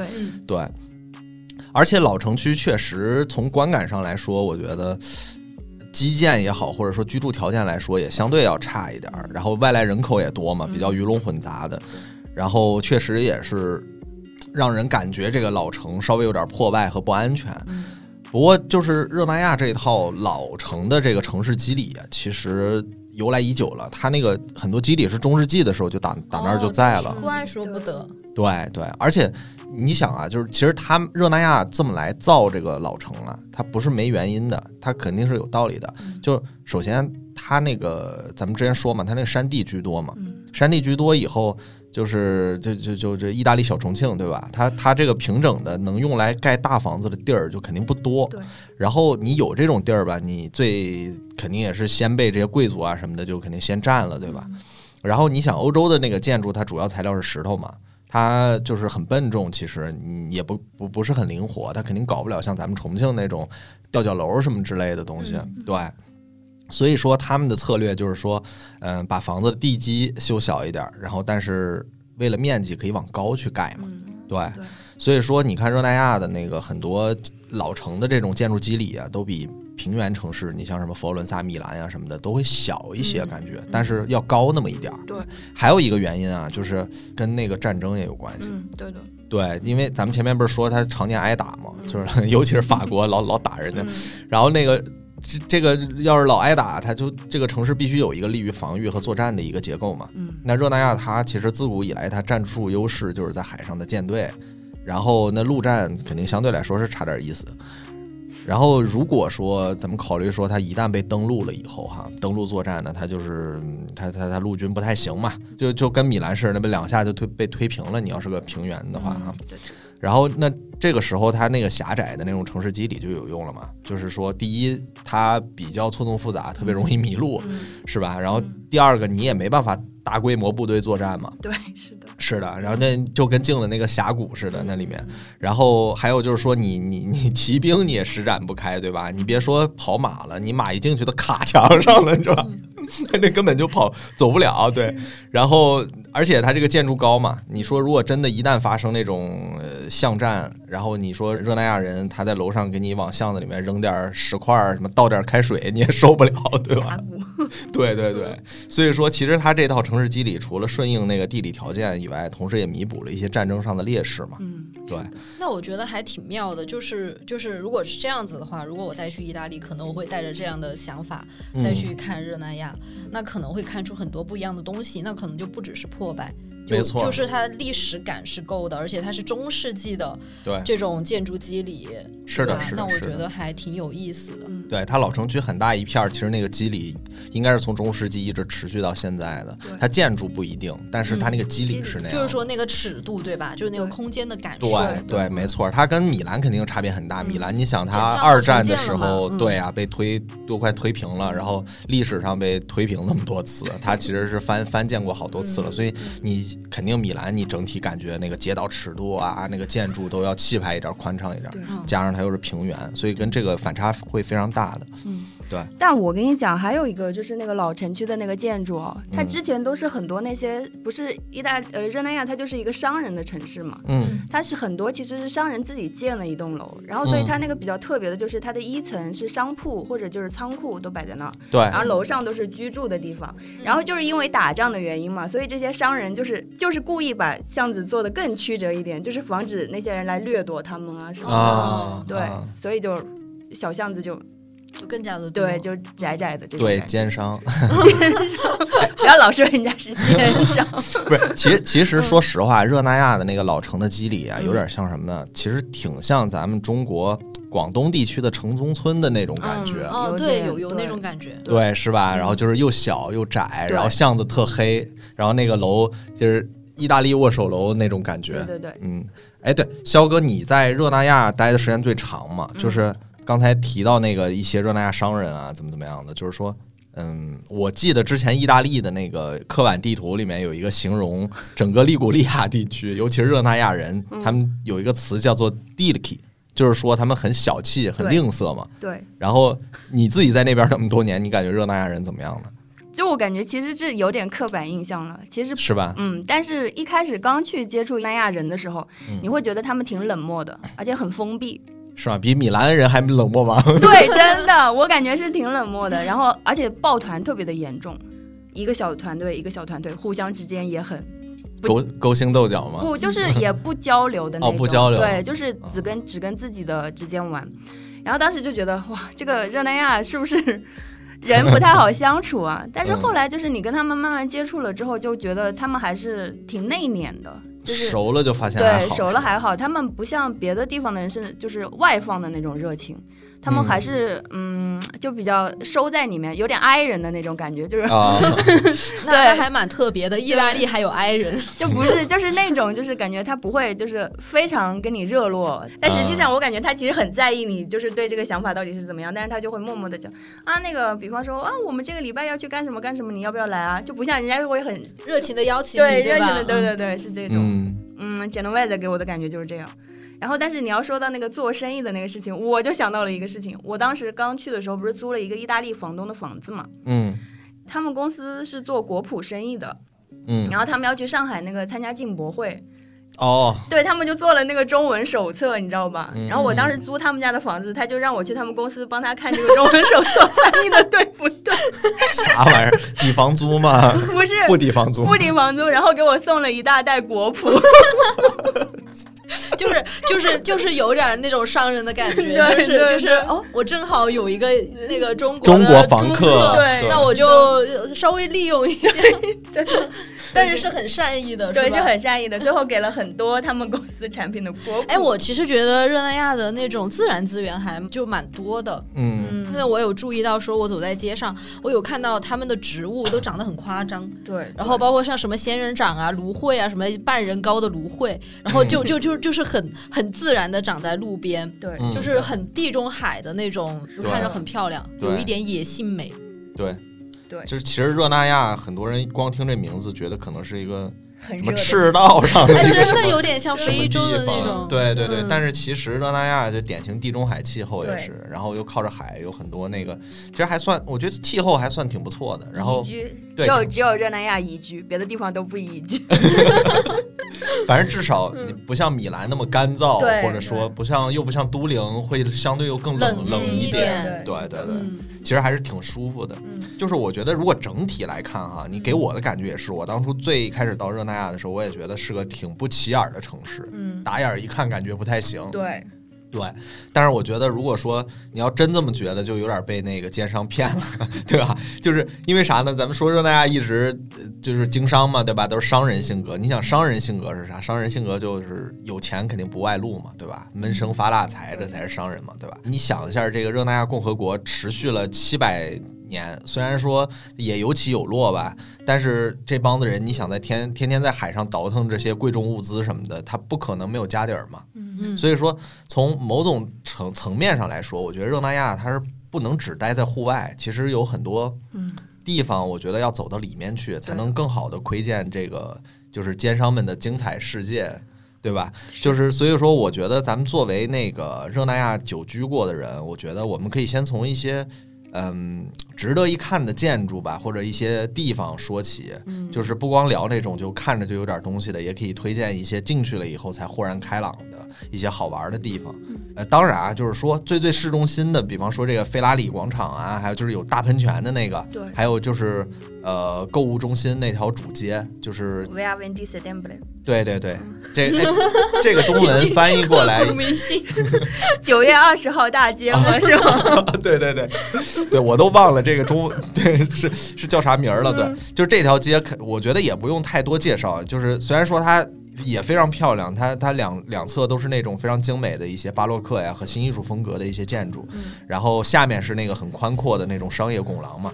对，而且老城区确实从观感上来说，我觉得基建也好，或者说居住条件来说，也相对要差一点儿。然后外来人口也多嘛，比较鱼龙混杂的。然后确实也是让人感觉这个老城稍微有点破败和不安全。嗯不过，就是热那亚这套老城的这个城市肌理啊，其实由来已久了。它那个很多基理是中世纪的时候就打打那儿就在了。说不得。对对，而且你想啊，就是其实他热那亚这么来造这个老城啊，它不是没原因的，它肯定是有道理的。就首先，它那个咱们之前说嘛，它那个山地居多嘛，嗯山地居多以后，就是就就就这意大利小重庆对吧？它它这个平整的能用来盖大房子的地儿就肯定不多。对。然后你有这种地儿吧，你最肯定也是先被这些贵族啊什么的就肯定先占了，对吧？然后你想欧洲的那个建筑，它主要材料是石头嘛。它就是很笨重，其实你也不不不是很灵活，它肯定搞不了像咱们重庆那种吊脚楼什么之类的东西，对。所以说他们的策略就是说，嗯、把房子的地基修小一点儿，然后但是为了面积可以往高去盖嘛，嗯，对。对所以说你看热那亚的那个很多老城的这种建筑基理啊，都比平原城市，你像什么佛罗伦萨、米兰呀、什么的，都会小一些嗯感觉，但是要高那么一点儿。对，还有一个原因啊，就是跟那个战争也有关系。嗯，对的，对，因为咱们前面不是说他常年挨打嘛，就是 尤其是法国老 老打人家，嗯然后那个这这个要是老挨打，他就这个城市必须有一个利于防御和作战的一个结构嘛。嗯那热那亚它其实自古以来它战术优势就是在海上的舰队，然后那陆战肯定相对来说是差点意思。然后如果说咱们考虑说它一旦被登陆了以后哈，登陆作战呢，它就是它它它陆军不太行嘛，就就跟米兰似的，那不两下就推被推平了。你要是个平原的话哈，然后那这个时候它那个狭窄的那种城市机理就有用了嘛，就是说第一它比较错综复杂，特别容易迷路，嗯是吧？然后第二个你也没办法大规模部队作战嘛，对，是的，是的，然后那就跟进了那个峡谷似的那里面，然后还有就是说你你你骑兵你也施展不开，对吧？你别说跑马了，你马一进去都卡墙上了，是吧？那根本就跑走不了，对。然后而且它这个建筑高嘛，你说如果真的一旦发生那种呃巷战，然后你说热那亚人他在楼上给你往巷子里面扔点石块儿，什么倒点开水，你也受不了，对吧 对对对，所以说其实它这套城市机理除了顺应那个地理条件以外，同时也弥补了一些战争上的劣势嘛。嗯，对，那我觉得还挺妙的，就是就是，如果是这样子的话，如果我再去意大利，可能我会带着这样的想法再嗯去看热那亚，那可能会看出很多不一样的东西，那可能就不只是破败。就没错就是它历史感是够的，而且它是中世纪的对，这种建筑肌理，是的，是的那我。觉得还挺有意思的。嗯对它老城区很大一片，其实那个肌理应该是从中世纪一直持续到现在的。它建筑不一定，但是它那个肌理是那样的。就是说那个尺度对吧？就是那个空间的感受。对对，没错，它跟米兰肯定差别很大。嗯米兰，你想它二战的时候，嗯对啊，被推都快推平了，然后历史上被推平那么多次，它其实是翻翻建过好多次了。嗯所以你肯定米兰，你整体感觉那个街道尺度啊，那个建筑都要气派一点，宽敞一点加上它又是平原，所以跟这个反差会非常大的。嗯，对。但我跟你讲，还有一个就是那个老城区的那个建筑哦，它嗯之前都是很多那些不是意大呃热那亚，它就是一个商人的城市嘛。嗯它是很多其实是商人自己建了一栋楼，然后所以嗯它那个比较特别的就是它的一层是商铺或者就是仓库都摆在那儿，对，然后楼上都是居住的地方。然后就是因为打仗的原因嘛，所以这些商人就是就是故意把巷子做的更曲折一点，就是防止那些人来掠夺他们啊什么的。啊，对啊，所以就小巷子就就更加的多对就窄窄的这种对感觉奸商。不要老说人家是奸商。不是，其实其实说实话，热那亚的那个老城的肌理啊，嗯有点像什么呢？其实挺像咱们中国广东地区的城中村的那种感觉。嗯哦，对，有有那种感觉。对，是吧？嗯然后就是又小又窄，然后巷子特黑，然后那个楼就是意大利握手楼那种感觉。对对对，嗯，哎，对，肖哥，你在热那亚待的时间最长嘛？嗯就是刚才提到那个一些热那亚商人啊，怎么怎么样的，就是说。嗯，我记得之前意大利的那个刻板地图里面有一个形容整个利古利亚地区，尤其是热那亚人，嗯他们有一个词叫做 “dilki”，就是说他们很小气、很吝啬嘛。对，然后你自己在那边那么多年，你感觉热那亚人怎么样呢？就我感觉其实这有点刻板印象了。其实，是吧？嗯，但是一开始刚去接触南亚人的时候，嗯你会觉得他们挺冷漠的，而且很封闭。是吧？比米兰人还冷漠吗？对，真的，我感觉是挺冷漠的。然后，而且抱团特别的严重，一个小团队一个小团队，互相之间也很勾勾心斗角吗？不，就是也不交流的 那哦种。不交流对，就是只跟只跟自己的之间玩。然后当时就觉得哇，这个热那亚是不是人不太好相处啊？但是嗯后来就是你跟他们慢慢接触了之后，就觉得他们还是挺内敛的，就是熟了就发现对，熟了还好，他们不像别的地方的人是就是外放的那种热情。他们嗯还是嗯就比较收在里面，有点 i 人的那种感觉，就是啊，那那还蛮特别的。意大利还有 i 人，就不是，就是那种，就是感觉他不会，就是非常跟你热络，但实际上我感觉他其实很在意你，就是对这个想法到底是怎么样，但是他就会默默的讲啊，那个，比方说啊，我们这个礼拜要去干什么干什么，你要不要来啊？就不像人家会很热情的邀请对你，吧？热情的，对对对，是这种，嗯嗯 g e n o v e s 给我的感觉就是这样。然后，但是你要说到那个做生意的那个事情，我就想到了一个事情。我当时刚去的时候，不是租了一个意大利房东的房子嘛？嗯他们公司是做果脯生意的，嗯然后他们要去上海那个参加进博会，哦，对他们就做了那个中文手册，你知道吧？嗯然后我当时租他们家的房子，他就让我去他们公司帮他看这个中文手册翻译的对不对？啥玩意儿？抵房租吗？不是不抵房租。不抵房租，然后给我送了一大袋国谱。就是就是就是有点那种商人的感觉，就是就是哦，我正好有一个那个中国中国的租房客，对。那我就稍微利用一下，真的，但是是很善意的，对，是很善意的。最后给了很多他们公司产品的国谱。哎，我其实觉得热那亚的那种自然资源还就蛮多的，嗯，因为我有注意到，说我走在街上，我有看到他们的植物都长得很夸张，对，然后包括像什么仙人掌啊、芦荟啊，什么半人高的芦荟，然后就就就就是很很自然的长在路边，对，嗯就是很地中海的那种，就看着很漂亮，有一点野性美。对对。就是其实热那亚很多人光听这名字，觉得可能是一个很热赤道上的哎，一个真的有点像什么非洲的地方那种。对对对，嗯但是其实热那亚就典型地中海气候也是，然后又靠着海，有很多那个，其实还算，我觉得气候还算挺不错的。然后宜居，对只有只有热那亚宜居，别的地方都不宜居。反正至少你不像米兰那么干燥，对或者说不像又不像都灵会相对又更冷冷冷一点对对对，嗯，其实还是挺舒服的。嗯就是我觉得如果整体来看哈，你给我的感觉也是，我当初最开始到热那亚的时候，我也觉得是个挺不起眼儿的城市，嗯，打眼儿一看感觉不太行。对，对，但是我觉得，如果说你要真这么觉得，就有点被那个奸商骗了，对吧？就是因为啥呢？咱们说热那亚一直呃就是经商嘛，对吧？都是商人性格。你想商人性格是啥？商人性格就是有钱肯定不外露嘛，对吧？闷声发大财，这才是商人嘛，对吧？你想一下，这个热那亚共和国持续了七百年，虽然说也有起有落吧，但是这帮子人，你想在天天天在海上倒腾这些贵重物资什么的，他不可能没有家底儿嘛。嗯所以说，从某种层层面上来说，我觉得热那亚它是不能只待在户外，其实有很多嗯地方，我觉得要走到里面去，才能更好的窥见这个就是奸商们的精彩世界。对吧？就是所以说，我觉得咱们作为那个热那亚久居过的人，我觉得我们可以先从一些嗯值得一看的建筑吧，或者一些地方说起。嗯，就是不光聊那种就看着就有点东西的，也可以推荐一些进去了以后才豁然开朗的一些好玩的地方。呃，当然啊，就是说最最市中心的，比方说这个费拉里广场啊，还有就是有大喷泉的那个，对还有就是呃购物中心那条主街，就是对对对，这哎这个中文 翻译过来。九月二十号大街嘛，是吗？对对对，对我都忘了这个中 对是是叫啥名儿了。对，就是这条街，可我觉得也不用太多介绍。就是虽然说它也非常漂亮，它它两两侧都是那种非常精美的一些巴洛克呀和新艺术风格的一些建筑，然后下面是那个很宽阔的那种商业拱廊嘛。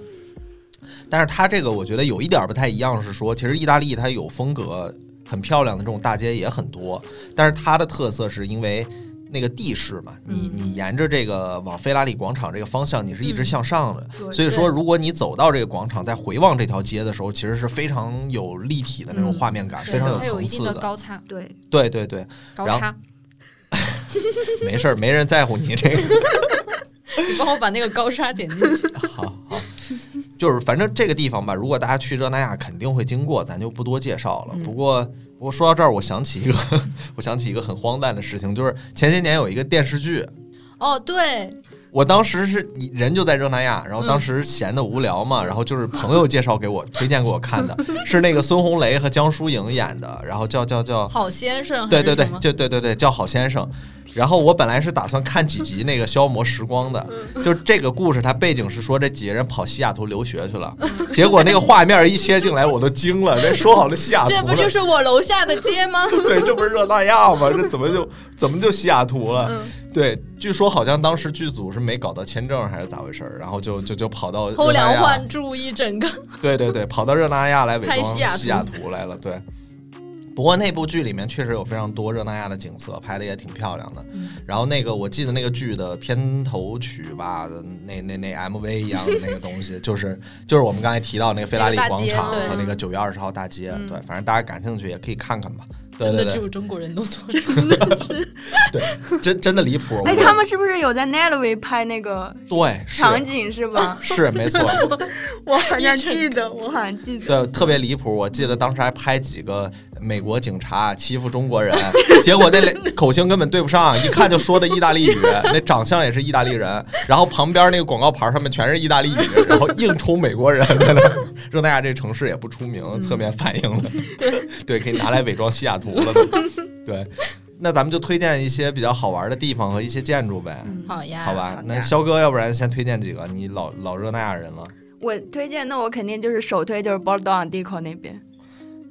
但是它这个我觉得有一点儿不太一样，是说其实意大利它有风格很漂亮的这种大街也很多，但是它的特色是因为那个地势嘛，你你沿着这个往菲拉里广场这个方向，你是一直向上的，对。所以说如果你走到这个广场再回望这条街的时候，其实是非常有立体的那种嗯画面感，对非常有层次的。高差对，对对对，然后高差，没事儿，没人在乎你这个。你帮我把那个高沙剪进去。好好，就是反正这个地方吧，如果大家去热那亚肯定会经过，咱就不多介绍了。嗯不过，不过说到这儿，我想起一个，我想起一个很荒诞的事情，就是前些年有一个电视剧，哦，对，我当时是人就在热那亚，然后嗯当时闲的无聊嘛，然后就是朋友介绍给我推荐给我看的，是那个孙红雷和江疏影演的，然后叫叫叫，好先生，对对对就对对对，叫好先生。然后我本来是打算看几集那个消磨时光的，嗯就是这个故事，它背景是说这几个人跑西雅图留学去了，结果那个画面一切进来，我都惊了，这说好了西雅图？这不就是我楼下的街吗？对，这不是热那亚吗？这怎么就怎么就西雅图了？嗯对，据说好像当时剧组是没搞到签证还是咋回事儿，然后就就就跑到偷梁换柱一整个，对对对，跑到热那亚来伪装西雅图来了。对，不过那部剧里面确实有非常多热那亚的景色，拍的也挺漂亮的。嗯然后那个我记得那个剧的片头曲吧，那那那 MV 一样的那个东西，就是就是我们刚才提到那个菲拉利广场和那个九月二十号大街。嗯对，反正大家感兴趣也可以看看吧。对对对，真的只有中国人能做出 真真的离谱。哎，他们是不是有在 Nairobi 拍那个对场景是吧？是没错。我好像记得，我好像记得。对，特别离谱。我记得当时还拍几个美国警察欺负中国人，结果那口型根本对不上，一看就说的意大利语，那长相也是意大利人，然后旁边那个广告牌上面全是意大利语，然后硬冲美国人。热那亚这城市也不出名，侧面反映了，对对，可以拿来伪装西雅图了。对，那咱们就推荐一些比较好玩的地方和一些建筑呗。好呀，好吧，那肖哥，要不然先推荐几个？你老老热那亚人了。我推荐，那我肯定就是首推就是 Bordeaux a n d i c o 那边。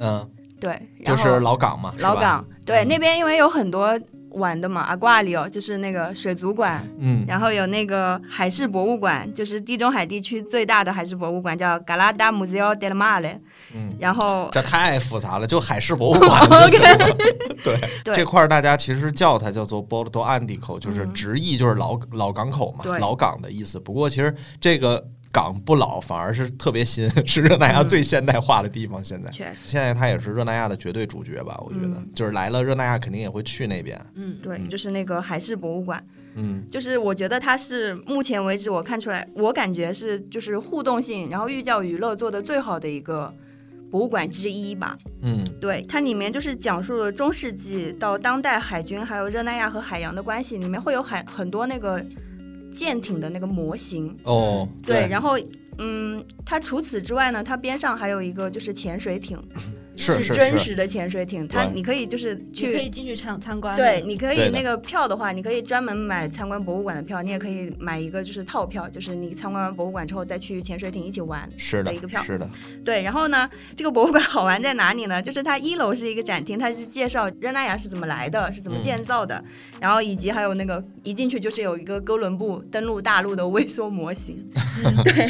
嗯，对，就是老港嘛，老港，对，那边因为有很多玩的嘛，阿瓜里哦，就是那个水族馆，嗯，然后有那个海事博物馆，就是地中海地区最大的海事博物馆，叫 Galada Museo del Mare，嗯，然后这太复杂了，就海事博物馆 就行了。对，这块大家其实叫它叫做 Bordeaux a n d i c o 就是直译就是老老港口嘛，老港的意思。不过其实这个。港不老，反而是特别新，是热那亚最现代化的地方。现在，现在它也是热那亚的绝对主角吧？我觉得，就是来了热那亚，肯定也会去那边。嗯，对，就是那个海事博物馆。嗯，就是我觉得它是目前为止我看出来，我感觉是就是互动性，然后寓教于乐做的最好的一个博物馆之一吧。嗯，对，它里面就是讲述了中世纪到当代海军还有热那亚和海洋的关系，里面会有海很多那个。舰艇的那个模型哦，对，然后嗯，它除此之外呢，它边上还有一个就是潜水艇。是真实的潜水艇，它你可以就是去可以进去参参观。对，你可以那个票的话，你可以专门买参观博物馆的票，你也可以买一个就是套票，就是你参观完博物馆之后再去潜水艇一起玩的一个票。是的。对，然后呢，这个博物馆好玩在哪里呢？就是它一楼是一个展厅，它是介绍热那亚是怎么来的，是怎么建造的，然后以及还有那个一进去就是有一个哥伦布登陆大陆的微缩模型。对，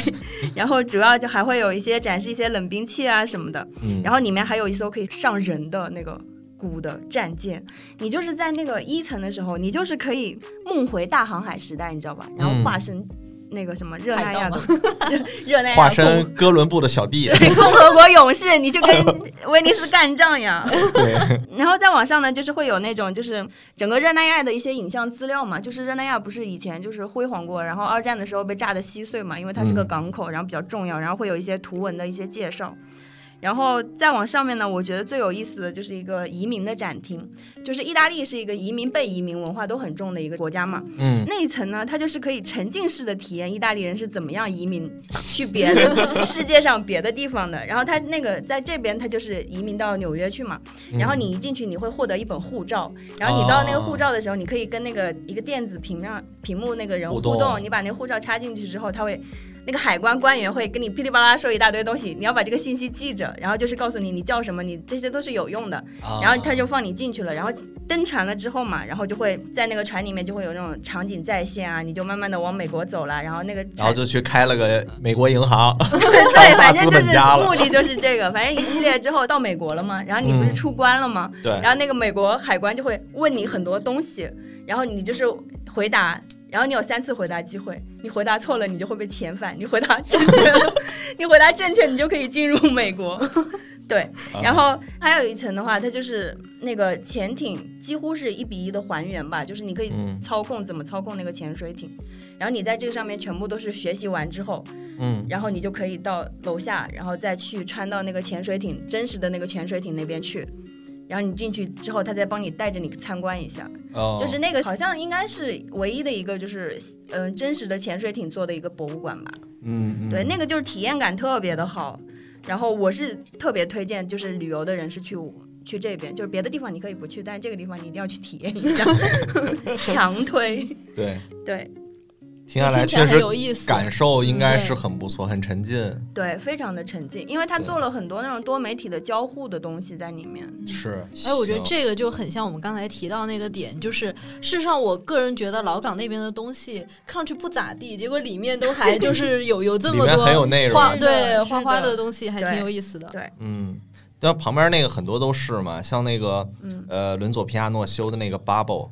然后主要就还会有一些展示一些冷兵器啊什么的，然后里面还有一艘可以上人的那个古的战舰，你就是在那个一层的时候，你就是可以梦回大航海时代，你知道吧？然后化身。那个什么热那亚的 热那亚化身哥伦布的小弟，共和国勇士，你就跟威尼斯干仗呀。对。然后再往上呢，就是会有那种就是整个热那亚的一些影像资料嘛，就是热那亚不是以前就是辉煌过，然后二战的时候被炸得稀碎嘛，因为它是个港口，然后比较重要，然后会有一些图文的一些介绍。然后再往上面呢，我觉得最有意思的就是一个移民的展厅，就是意大利是一个移民被移民文化都很重的一个国家嘛。嗯。那一层呢，它就是可以沉浸式的体验意大利人是怎么样移民 去别的世界上别的地方的。然后他那个在这边，他就是移民到纽约去嘛。然后你一进去，你会获得一本护照。然后你到那个护照的时候，你可以跟那个一个电子屏上屏幕那个人互动。你把那个护照插进去之后，他会。那个海关官员会跟你噼里啪啦说一大堆东西，你要把这个信息记着，然后就是告诉你你叫什么，你这些都是有用的。然后他就放你进去了，然后登船了之后嘛，然后就会在那个船里面就会有那种场景再现啊，你就慢慢的往美国走了，然后那个然后就去开了个美国银行，对，反正就是目的就是这个，反正一系列之后到美国了嘛，然后你不是出关了吗？对，然后那个美国海关就会问你很多东西，然后你就是回答。然后你有三次回答机会，你回答错了，你就会被遣返；你回答正确了，你回答正确，你就可以进入美国。对，然后还有一层的话，它就是那个潜艇几乎是一比一的还原吧，就是你可以操控怎么操控那个潜水艇，然后你在这个上面全部都是学习完之后，嗯，然后你就可以到楼下，然后再去穿到那个潜水艇真实的那个潜水艇那边去。然后你进去之后，他再帮你带着你参观一下，就是那个好像应该是唯一的一个，就是嗯真实的潜水艇做的一个博物馆吧。嗯，对，那个就是体验感特别的好。然后我是特别推荐，就是旅游的人是去去这边，就是别的地方你可以不去，但是这个地方你一定要去体验一下，强推。对对。听下来确实有意思感受应该是很不错，很沉浸。对，非常的沉浸，因为他做了很多那种多媒体的交互的东西在里面。是，哎，我觉得这个就很像我们刚才提到那个点，就是事实上，我个人觉得老港那边的东西看上去不咋地，结果里面都还就是有有这么多很有内容，花对花花的东西还挺有意思的。对，嗯，对，旁边那个很多都是嘛，像那个呃伦佐皮亚诺修的那个 Bubble。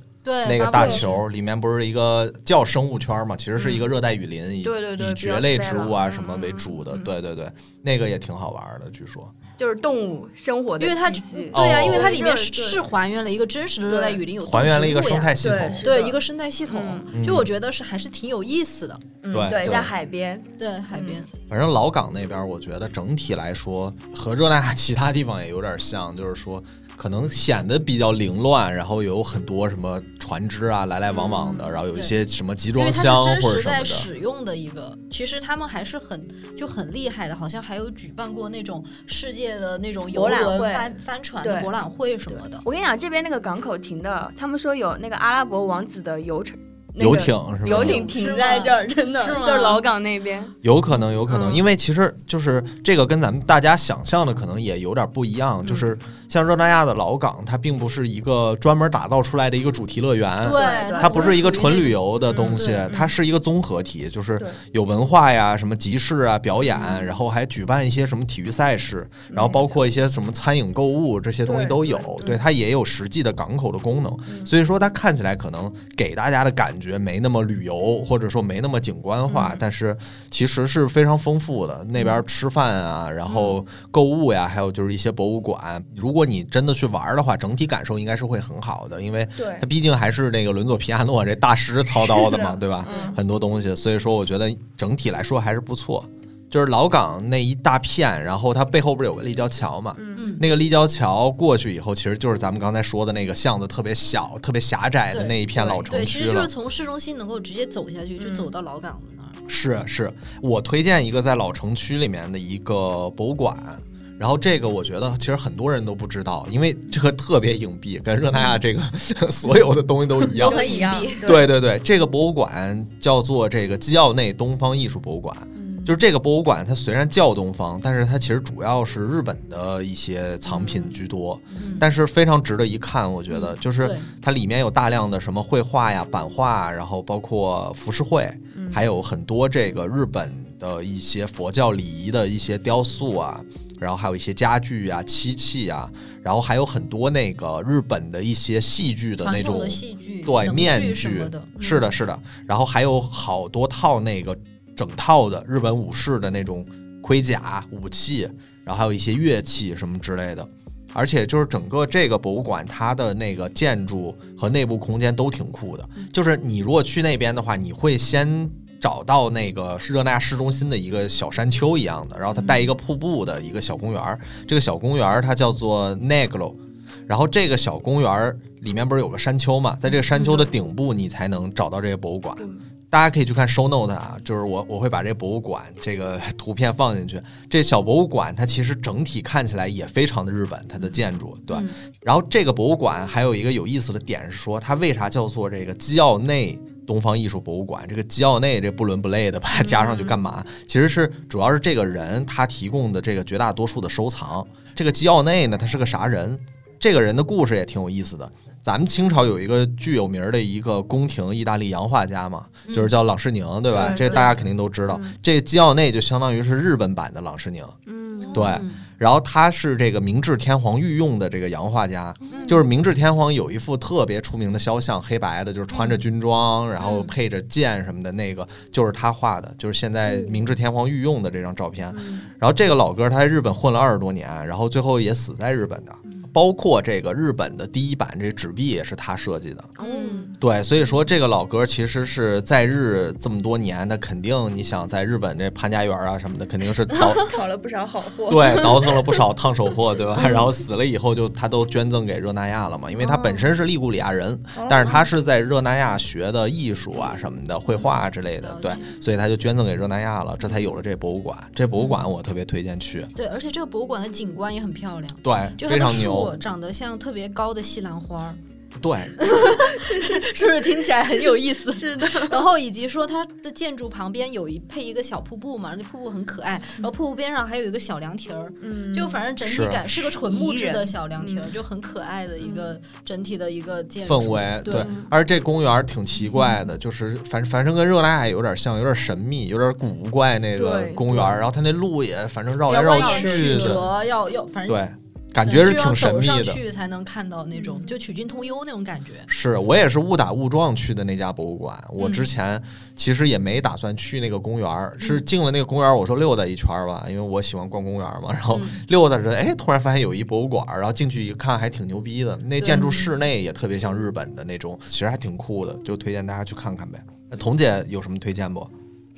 那个大球里面不是一个叫生物圈嘛？其实是一个热带雨林，以以蕨类植物啊什么为主的。对对对，那个也挺好玩的，据说就是动物生活的，因为它对呀，因为它里面是还原了一个真实的热带雨林，有还原了一个生态系统，对一个生态系统，就我觉得是还是挺有意思的。对对，在海边，对海边。反正老港那边，我觉得整体来说和热那亚 其他地方也有点像，就是说可能显得比较凌乱，然后有很多什么船只啊来来往往的，然后有一些什么集装箱真实在或者什么的。使用的一个，其实他们还是很就很厉害的，好像还有举办过那种世界的那种游览会帆帆船的博览会什么的。我跟你讲，这边那个港口停的，他们说有那个阿拉伯王子的游船。那游艇是吧？游艇停在这儿，真的是吗就是老港那边。有可能，有可能，嗯因为其实就是这个跟咱们大家想象的可能也有点不一样。嗯就是像热那亚的老港，它并不是一个专门打造出来的一个主题乐园，对，对它不是一个纯旅游。的东西嗯，它是一个综合体，就是有文化呀、什么集市啊、表演，嗯然后还举办一些什么体育赛事，然后包括一些什么餐饮、购物这些东西都有。对对，它也有实际的港口的功能，嗯所以说它看起来可能给大家的感觉没那么旅游，或者说没那么景观化，嗯但是其实是非常丰富的。那边吃饭啊，然后购物呀，还有就是一些博物馆。如果你真的去玩的话，整体感受应该是会很好的，因为它毕竟还是那个伦佐皮亚诺这大师操刀的嘛，对吧？嗯很多东西，所以说我觉得整体来说还是不错。就是老港那一大片，然后它背后不是有个立交桥嘛？嗯，那个立交桥过去以后，其实就是咱们刚才说的那个巷子特别小、特别狭窄的那一片老，城区了其实就是。从市中心能够直接走下去，就嗯走到老港的那儿。是是，我推荐一个在老城区里面的一个博物馆。然后这个我觉得其实很多人都不知道，因为这个特别隐蔽，跟热那亚这个 所有的东西都一样都。很一样。对对对，这个博物馆叫做这个基奥内东方艺术博物馆。嗯就是这个博物馆，它虽然叫东方，但是它其实主要是日本的一些藏品居多，嗯但是非常值得一看。我觉得就是它里面有大量的什么绘画呀、版画，然后包括浮世绘，嗯还有很多这个日本的一些佛教礼仪的一些雕塑啊，然后还有一些家具啊、漆器啊，然后还有很多那个日本的一些戏剧的那种的戏剧、对能面具是的，嗯是的。然后还有好多套那个整套的日本武士的那种盔甲、武器，然后还有一些乐器什么之类的。而且就是整个这个博物馆，它的那个建筑和内部空间都挺酷的。就是你如果去那边的话，你会先找到那个热那亚市中心的一个小山丘一样的，然后它带一个瀑布的一个小公园儿。这个小公园儿它叫做 Negro，然后这个小公园儿里面不是有个山丘嘛，在这个山丘的顶部你才能找到这个博物馆。大家可以去看 show note 啊，就是我我会把这个博物馆这个图片放进去。这小博物馆它其实整体看起来也非常的日本，它的建筑对。嗯然后这个博物馆还有一个有意思的点是说，它为啥叫做这个基奥内东方艺术博物馆？这个基奥内这不伦不类的把它加上去干嘛？其实是主要是这个人他提供的这个绝大多数的收藏。这个基奥内呢，他是个啥人？这个人的故事也挺有意思的。咱们清朝有一个巨有名的一个宫廷意大利洋画家嘛，就是叫郎世宁，对吧？对这大家肯定都知道。这个基奥内就相当于是日本版的郎世宁，嗯对。然后他是这个明治天皇御用的这个洋画家，就是明治天皇有一幅特别出名的肖像，黑白的，就是穿着军装，然后配着剑什么的，那个就是他画的，就是现在明治天皇御用的这张照片。然后这个老哥他在日本混了二十多年，然后最后也死在日本的。包括这个日本的第一版这纸币也是他设计的，嗯，对，所以说这个老哥其实是在日这么多年，那肯定你想在日本这潘家园啊什么的，肯定是倒 讨了不少好货。对倒腾了不少 烫手货，对吧？然后死了以后就他都捐赠给热那亚了嘛，因为他本身是利古里亚人，但是他是在热那亚学的艺术啊什么的，绘画啊之类的，对，所以他就捐赠给热那亚了，这才有了这博物馆。这博物馆我特别推荐去，对，而且这个博物馆的景观也很漂亮，对，就非常牛，长得像特别高的西兰花儿，对，是不是听起来很有意思？是的，然后以及说它的建筑旁边有一配一个小瀑布嘛，那瀑布很可爱，然后瀑布边上还有一个小凉亭儿，嗯，就反正整体感是。个纯木质的小凉亭儿，就很可爱的一个整体的一个建筑。氛围，对。对，而这公园挺奇怪的，就是反反正跟热那亚有点像，有点神秘，有点古怪那个公园，然后它那路也反正绕来绕去的，折，要要反正对，感觉是挺神秘的。去才能看到那种就曲径通幽那种感觉。是我也是误打误撞去的那家博物馆。我嗯之前其实也没打算去那个公园儿，是进了那个公园，我说溜达一圈吧，因为我喜欢逛公园嘛。然后嗯溜达着，哎，突然发现有一博物馆，然后进去一看，还挺牛逼的。那建筑室内也特别像日本的那种，其实还挺酷的，就推荐大家去看看呗。那彤姐有什么推荐不？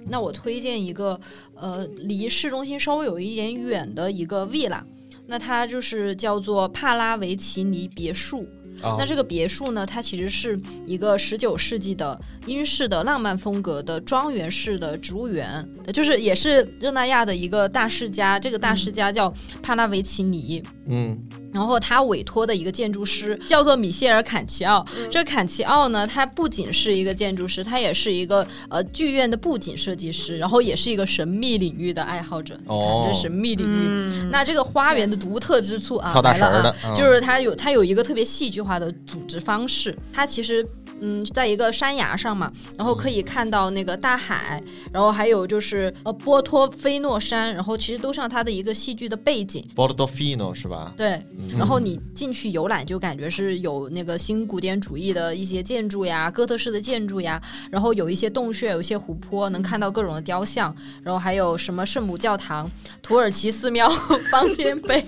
那我推荐一个呃离市中心稍微有一点远的一个 villa，那它就是叫做帕拉维奇尼别墅。啊那这个别墅呢，它其实是一个十九世纪的英式的浪漫风格的庄园式的植物园，就是也是热那亚的一个大世家，这个大世家叫帕拉维奇尼。嗯然后他委托的一个建筑师叫做米歇尔·坎奇奥。这坎奇奥呢，他不仅是一个建筑师，他也是一个呃剧院的布景设计师，然后也是一个神秘领域的爱好者。你看哦这神秘领域。嗯，那这个花园的独特之处啊，跳大来了啊神的嗯就是它有它有一个特别戏剧化的组织方式，它其实。嗯，在一个山崖上嘛，然后可以看到那个大海，然后还有就是呃波托菲诺山，然后其实都像它的一个戏剧的背景。Bordofino 是吧？对，嗯然后你进去游览，就感觉是有那个新古典主义的一些建筑呀，哥特式的建筑呀，然后有一些洞穴，有一些湖泊，能看到各种的雕像，然后还有什么圣母教堂、土耳其寺庙、方尖碑、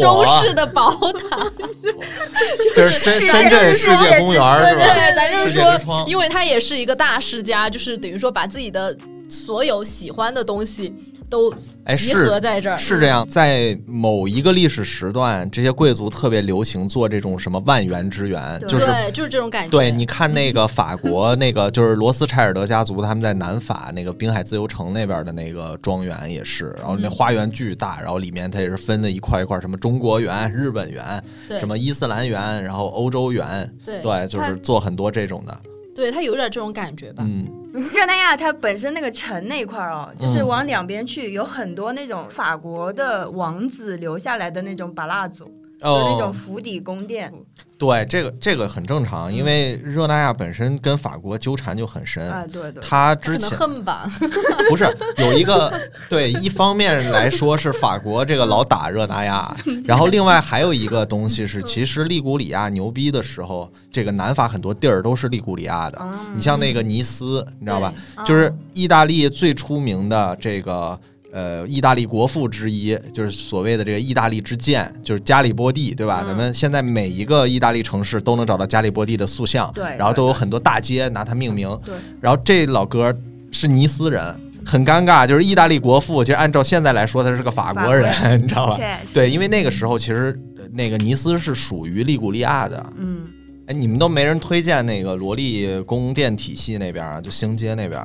中式的宝塔。这是深深圳世界公园是吧？对，咱就是说因为他也是一个大世家，就是等于说把自己的所有喜欢的东西都集哎是合在这儿。是这样，在某一个历史时段，这些贵族特别流行做这种什么万园之园，就是对，就是这种感觉。对，你看那个法国那个就是罗斯柴尔德家族，他们在南法那个滨海自由城那边的那个庄园也是，然后嗯那花园巨大，然后里面它也是分的一块一块，什么中国园、日本园、对什么伊斯兰园，然后欧洲园，对对，就是做很多这种的，对，它有点这种感觉吧。嗯，热那亚它本身那个城那块儿哦，就是嗯往两边去有很多那种法国的王子留下来的那种巴拉祖，就是那种哦，府邸宫殿。对，这个这个很正常，因为热那亚本身跟法国纠缠就很深，哎，对对，他之前恨吧，不是有一个对，一方面来说是法国这个老打热那亚，然后另外还有一个东西是，其实利古里亚牛逼的时候，这个南法很多地儿都是利古里亚的。嗯你像那个尼斯，你知道吧？就是意大利最出名的这个。呃，意大利国父之一就是所谓的这个意大利之剑，就是加里波第，对吧？嗯咱们现在每一个意大利城市都能找到加里波第的塑像，对然后都有很多大街拿它命名。对，然后这老哥是尼斯人，很尴尬，就是意大利国父，其实按照现在来说，他是个法国人，法 你知道吧？对，因为那个时候其实呃那个尼斯是属于利古利亚的。嗯，哎，你们都没人推荐那个罗利宫殿体系那边啊，就星街那边。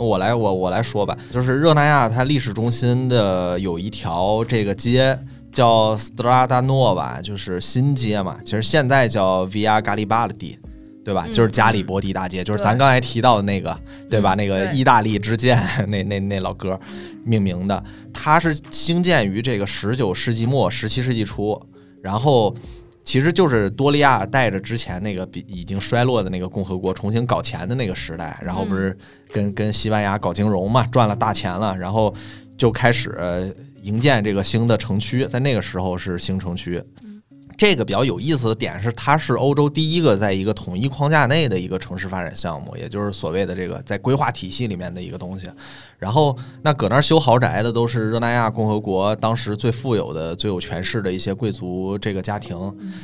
我来，我我来说吧，就是热那亚它历史中心的有一条这个街叫 Strada Nova，就是新街嘛，其实现在叫 Via Garibaldi，对吧？嗯就是加里波第大街，就是咱刚才提到的那个，对吧？那个意大利之剑，那那那老哥命名的，它是兴建于这个十九世纪末、十七世纪初，然后。其实就是多利亚带着之前那个比已经衰落的那个共和国重新搞钱的那个时代，然后不是跟跟西班牙搞金融嘛，赚了大钱了，然后就开始呃营建这个新的城区，在那个时候是新城区。这个比较有意思的点是，它是欧洲第一个在一个统一框架内的一个城市发展项目，也就是所谓的这个在规划体系里面的一个东西。然后，那搁那儿修豪宅的都是热那亚共和国当时最富有的、最有权势的一些贵族这个家庭。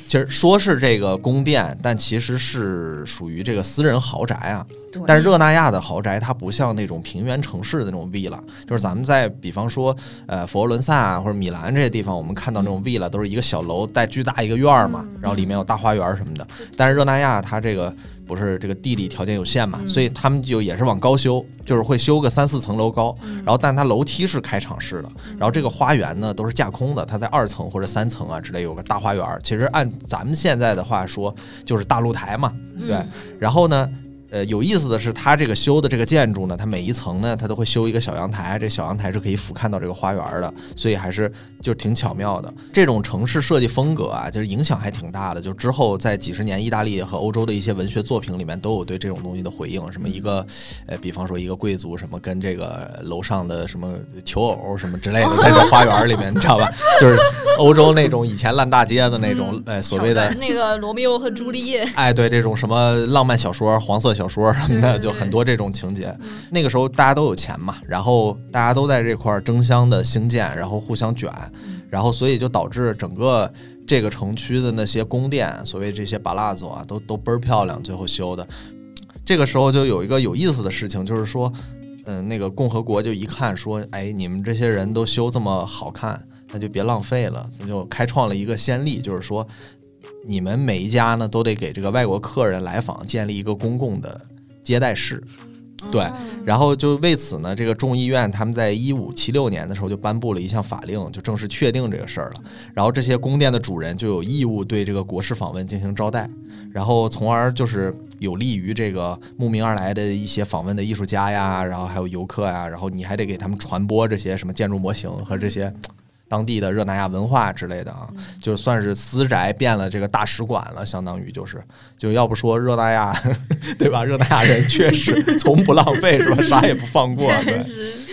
其实说是这个宫殿，但其实是属于这个私人豪宅啊。对。但是热那亚的豪宅，它不像那种平原城市的那种 villa，就是咱们在比方说呃佛罗伦萨啊或者米兰这些地方，我们看到那种 villa 都是一个小楼带巨大一个院儿嘛，然后里面有大花园什么的。但是热那亚它这个不是这个地理条件有限嘛，所以他们就也是往高修，就是会修个三四层楼高，然后但它楼梯是开敞式的，然后这个花园呢都是架空的，它在二层或者三层啊之类有个大花园。其实按咱们现在的话说，就是大露台嘛，对。嗯。然后呢，呃，有意思的是，它这个修的这个建筑呢，它每一层呢，它都会修一个小阳台，这小阳台是可以俯瞰到这个花园的，所以还是就挺巧妙的。这种城市设计风格啊，就是影响还挺大的。就之后在几十年意大利和欧洲的一些文学作品里面都有对这种东西的回应，什么一个 呃，比方说一个贵族什么跟这个楼上的什么求偶什么之类的，在这花园里面，你知道吧？就是欧洲那种以前烂大街的那种，呃，所谓的那个罗密欧和朱丽叶，哎，对这种什么浪漫小说、黄色小说什么的，就很多这种情节。那个时候大家都有钱嘛，然后大家都在这块儿争相的兴建，然后互相卷，然后所以就导致整个这个城区的那些宫殿，所谓这些巴拉佐啊，都都倍儿漂亮，最后修的。这个时候就有一个有意思的事情，就是说。嗯，那个共和国就一看说，哎，你们这些人都修这么好看，那就别浪费了，咱就开创了一个先例，就是说，你们每一家呢都得给这个外国客人来访建立一个公共的接待室。对，然后就为此呢，这个众议院他们在一五七六年的时候就颁布了一项法令，就正式确定这个事儿了。然后这些宫殿的主人就有义务对这个国事访问进行招待，然后从而就是有利于这个慕名而来的一些访问的艺术家呀，然后还有游客呀，然后你还得给他们传播这些什么建筑模型和这些。当地的热那亚文化之类的啊，就算是私宅变了这个大使馆了，相当于就是，就要不说热那亚，对吧？热那亚人确实 从不浪费，是吧？啥也不放过，对。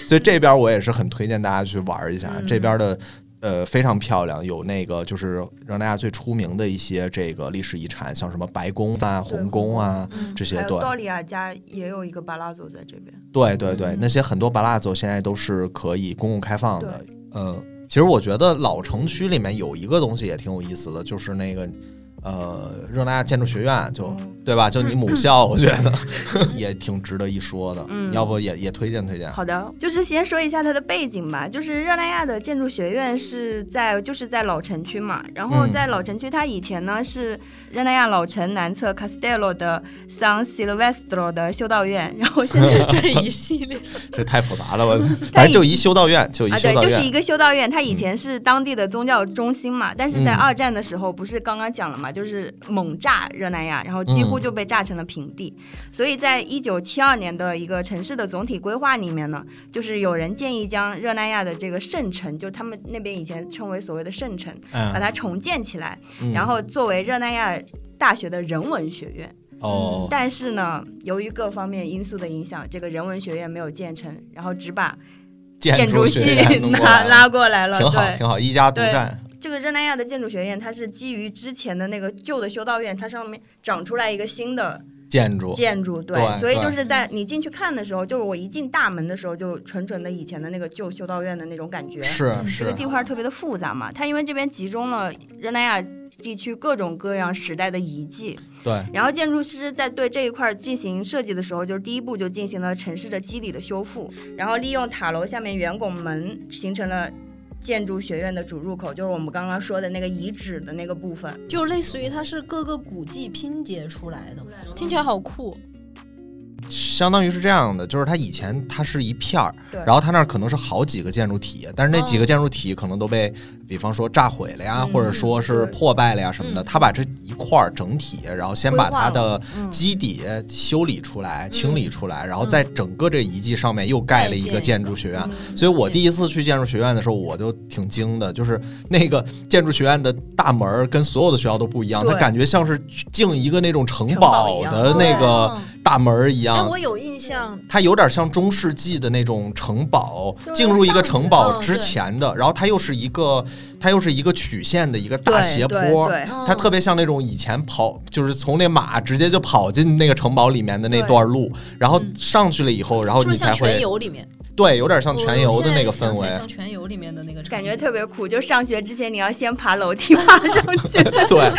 所以这边我也是很推荐大家去玩一下，这边的呃非常漂亮，有那个就是热那亚最出名的一些这个历史遗产，像什么白宫啊、红宫啊这些。对，道里亚家也有一个巴拉佐在这边。对对对，那些很多巴拉佐现在都是可以公共开放的，嗯。其实我觉得老城区里面有一个东西也挺有意思的，就是那个。呃，热那亚建筑学院就对吧？就你母校，我觉得 也挺值得一说的。嗯，要不也也推荐推荐。好的，就是先说一下它的背景吧。就是热那亚的建筑学院是在就是在老城区嘛。然后在老城区，它以前呢是热那亚老城南侧 Castello 的 San Silvestro 的修道院。然后现在这一系列，这太复杂了，我反正就一修道院，就一修道院，对就是一个修道院。它以前是当地的宗教中心嘛。但是在二战的时候，不是刚刚讲了嘛？就是猛炸热那亚，然后几乎就被炸成了平地。所以在一九七二年的一个城市的总体规划里面呢，就是有人建议将热那亚的这个圣城，就他们那边以前称为所谓的圣城，把它重建起来，然后作为热那亚大学的人文学院。哦。但是呢，由于各方面因素的影响，这个人文学院没有建成，然后只把建筑系拉拉过来了。挺好，挺好，一家独占。这个热那亚的建筑学院，它是基于之前的那个旧的修道院，它上面长出来一个新的建筑。建筑对，所以就是在你进去看的时候，就是我一进大门的时候，就纯纯的以前的那个旧修道院的那种感觉。是是。这个地块特别的复杂嘛，它因为这边集中了热那亚地区各种各样时代的遗迹。对。然后建筑师在对这一块进行设计的时候，就是第一步就进行了城市的肌理的修复，然后利用塔楼下面圆拱门形成了。建筑学院的主入口就是我们刚刚说的那个遗址的那个部分，就类似于它是各个古迹拼接出来的，听起来好酷。相当于是这样的，就是它以前它是一片儿，然后它那儿可能是好几个建筑体，但是那几个建筑体可能都被，比方说炸毁了呀，或者说是破败了呀什么的。他把这一块儿整体，然后先把它的基底修理出来、清理出来，然后在整个这遗迹上面又盖了一个建筑学院。所以我第一次去建筑学院的时候，我就挺惊的，就是那个建筑学院的大门跟所有的学校都不一样，它感觉像是进一个那种城堡的那个。大门一样，我有印象，它有点像中世纪的那种城堡，进入一个城堡之前的，然后它又是一个，它又是一个曲线的一个大斜坡，它特别像那种以前跑，就是从那马直接就跑进那个城堡里面的那段路，然后上去了以后，然后你才会。对，有点像全游的那个氛围，像全游里面的那个感觉特别酷。就上学之前，你要先爬楼梯爬上去。对，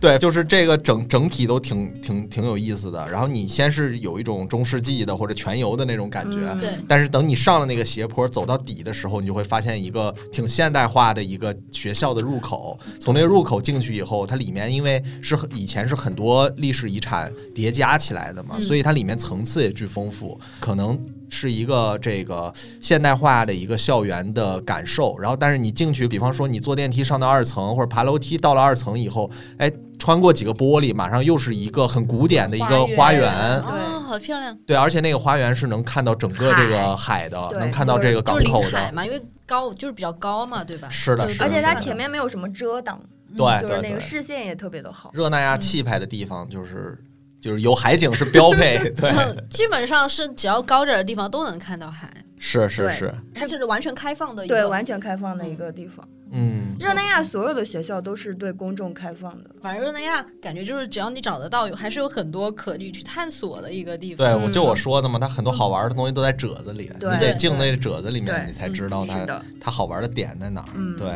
对，就是这个整整体都挺挺挺有意思的。然后你先是有一种中世纪的或者全游的那种感觉，对。但是等你上了那个斜坡，走到底的时候，你就会发现一个挺现代化的一个学校的入口。从那个入口进去以后，它里面因为是以前是很多历史遗产叠加起来的嘛，所以它里面层次也巨丰富，可能。是一个这个现代化的一个校园的感受，然后但是你进去，比方说你坐电梯上到二层，或者爬楼梯到了二层以后，哎，穿过几个玻璃，马上又是一个很古典的一个花园，对，好漂亮。对，而且那个花园是能看到整个这个海的，能看到这个港口的嘛，因为高就是比较高嘛，对吧？是的，而且它前面没有什么遮挡，对，就是那个视线也特别的好。热那亚气派的地方就是。就是有海景是标配，对，基本上是只要高点的地方都能看到海，是是是，它就是完全开放的，对，完全开放的一个地方。嗯，热那亚所有的学校都是对公众开放的，反正热那亚感觉就是只要你找得到，有还是有很多可以去探索的一个地方。对，我就我说的嘛，它很多好玩的东西都在褶子里，你得进那褶子里面，你才知道它它好玩的点在哪儿。对。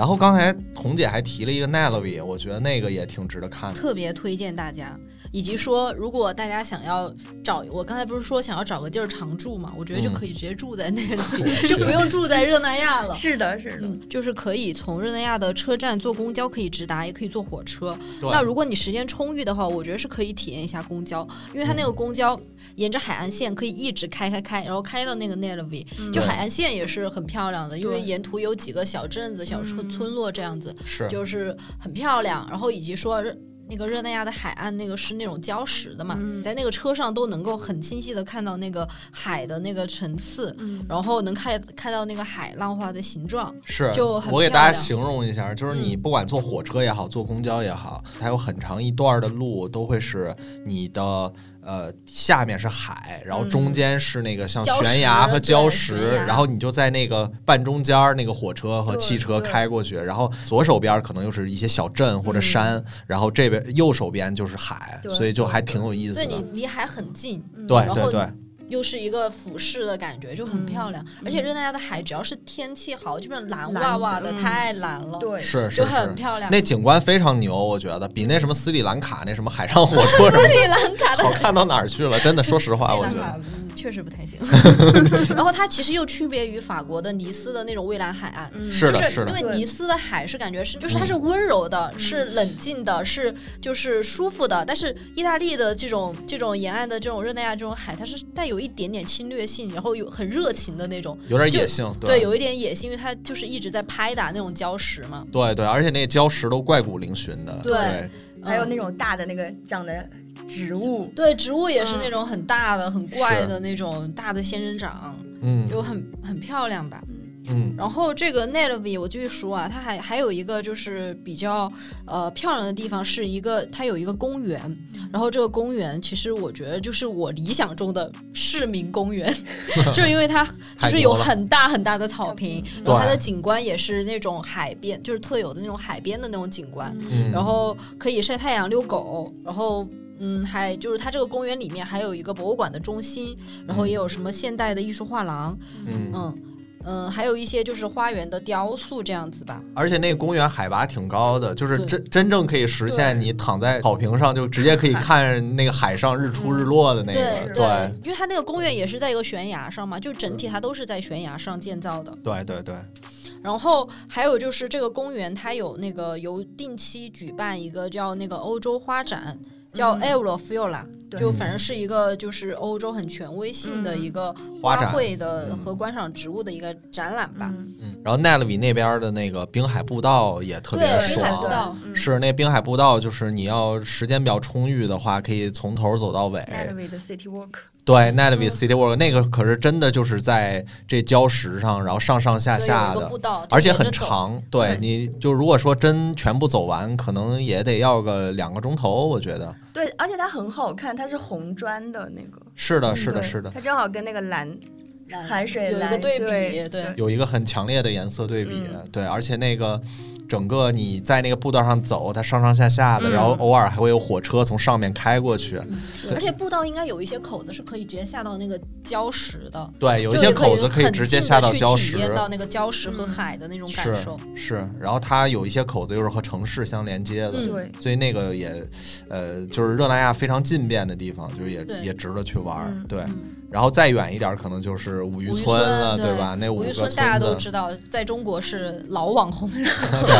然后刚才彤姐还提了一个奈 v 比，我觉得那个也挺值得看的，特别推荐大家。以及说如果大家想要找，我刚才不是说想要找个地儿常住嘛，我觉得就可以直接住在那里，就不用住在热那亚了。是的，是的，嗯，就是可以从热那亚的车站坐公交可以直达，也可以坐火车。那如果你时间充裕的话，我觉得是可以体验一下公交，因为它那个公交沿着海岸线可以一直开开开，然后开到那个 Nelavi，嗯就海岸线也是很漂亮的，因为沿途有几个小镇子、小村嗯村落这样子，是就是很漂亮。然后以及说热那个热那亚的海岸那个是那种礁石的嘛，在那个车上都能够很清晰的看到那个海的那个层次，嗯，然后能看看到那个海浪花的形状。是，就很我给大家形容一下，就是你嗯不管坐火车也好，坐公交也好，它有很长一段的路都会是你的。呃，下面是海，然后中嗯间是那个像悬崖和礁石，崖然后你就在那个半中间儿，那个火车和汽车开过去，然后左手边可能又是一些小镇或者嗯山，然后这边右手边就是海，所以就还挺有意思对你的。离海很近，嗯对对对，又是一个俯视的感觉，就很漂亮。而且热那亚的海只要是天气好，基本上蓝蓝哇哇的，太蓝了，对，是就是很。漂亮。那景观非常牛，我觉得比那什么斯里兰卡那什么海上火车什么斯里兰卡的好看到哪儿去了？真的，说实话，我觉得确实不太行。然后它其实又区别于法国的尼斯的那种蔚蓝海岸。嗯是的，就是因，为尼斯的海是感觉是，就是它是温柔的，是冷静的，是就是舒服的。但是意大利的这种这种沿岸的这种热那亚这种海，它是带有一点点侵略性，然后有很热情的那种，有点野性，对，有一点野性，因为它就是一直在拍打那种礁石嘛。对对，而且那礁石都怪骨嶙峋的，对嗯还有那种大的那个长的植物，对，植物也是嗯。那种很大的、很怪的那种大的仙人掌，嗯。就很很漂亮吧。嗯。然后这个 Nelavi 我继续说啊，它还还有一个就是比较呃漂亮的地方，是一个它有一个公园，然后这个公园其实我觉得就是我理想中的市民公园，就是因为它 就是有很大很大的草坪，嗯然后它的景观也是那种海边，就是特有的那种海边的那种景观，嗯，然后可以晒太阳、遛狗，然后。嗯，还就是它这个公园里面还有一个博物馆的中心，然后也有什么现代的艺术画廊，嗯，嗯嗯，还有一些就是花园的雕塑这样子吧。而且那个公园海拔挺高的，就是真真正可以实现你躺在草坪上就直接可以看那个海上日出日落的那对个，对，因为它那个公园也是在一个悬崖上嘛，就整体它都是在悬崖上建造的。对对对，然后还有就是这个公园，它有那个由定期举办一个叫那个欧洲花展，叫嗯。Eurofiola，、对。就反正是一个就是欧洲很权威性的嗯一个花卉的嗯和观赏植物的一个展览吧。嗯，嗯，然后奈勒比那边的那个滨海步道也特别对爽，滨海步道嗯。是那滨海步道，就是你要时间比较充裕的话，可以从头走到尾。Nairobi 的 City Walk，对，奈勒比嗯 City Walk 那个可是真的就是在这礁石上，然后上上下下的而且很。长。对，你就如果说真全部走完，可能也得要个两个钟头，我觉得。对，而且它很好看，它是红砖的那个，是的，是的，是的，它正好跟那个蓝蓝海水蓝有一个对比，对对有一个很强烈的颜色对比。嗯对，而且那个。整个你在那个步道上走，它上上下下的，嗯。然后偶尔还会有火车从上面开过去。对。而且步道应该有一些口子是可以直接下到那个礁石的，对，有一些口子可以直接下到礁地去体石，验到那个礁石和嗯。海的那种感是受。是，然后它有一些口子又是和城市相连接的，嗯。对，所以那个也，呃，就是热那亚非常近便的地方，就是也也值得去玩对，嗯。然后再远一点，可能就是五渔村了，对吧？那五五渔村大家都，知道，在中国是老网红。对，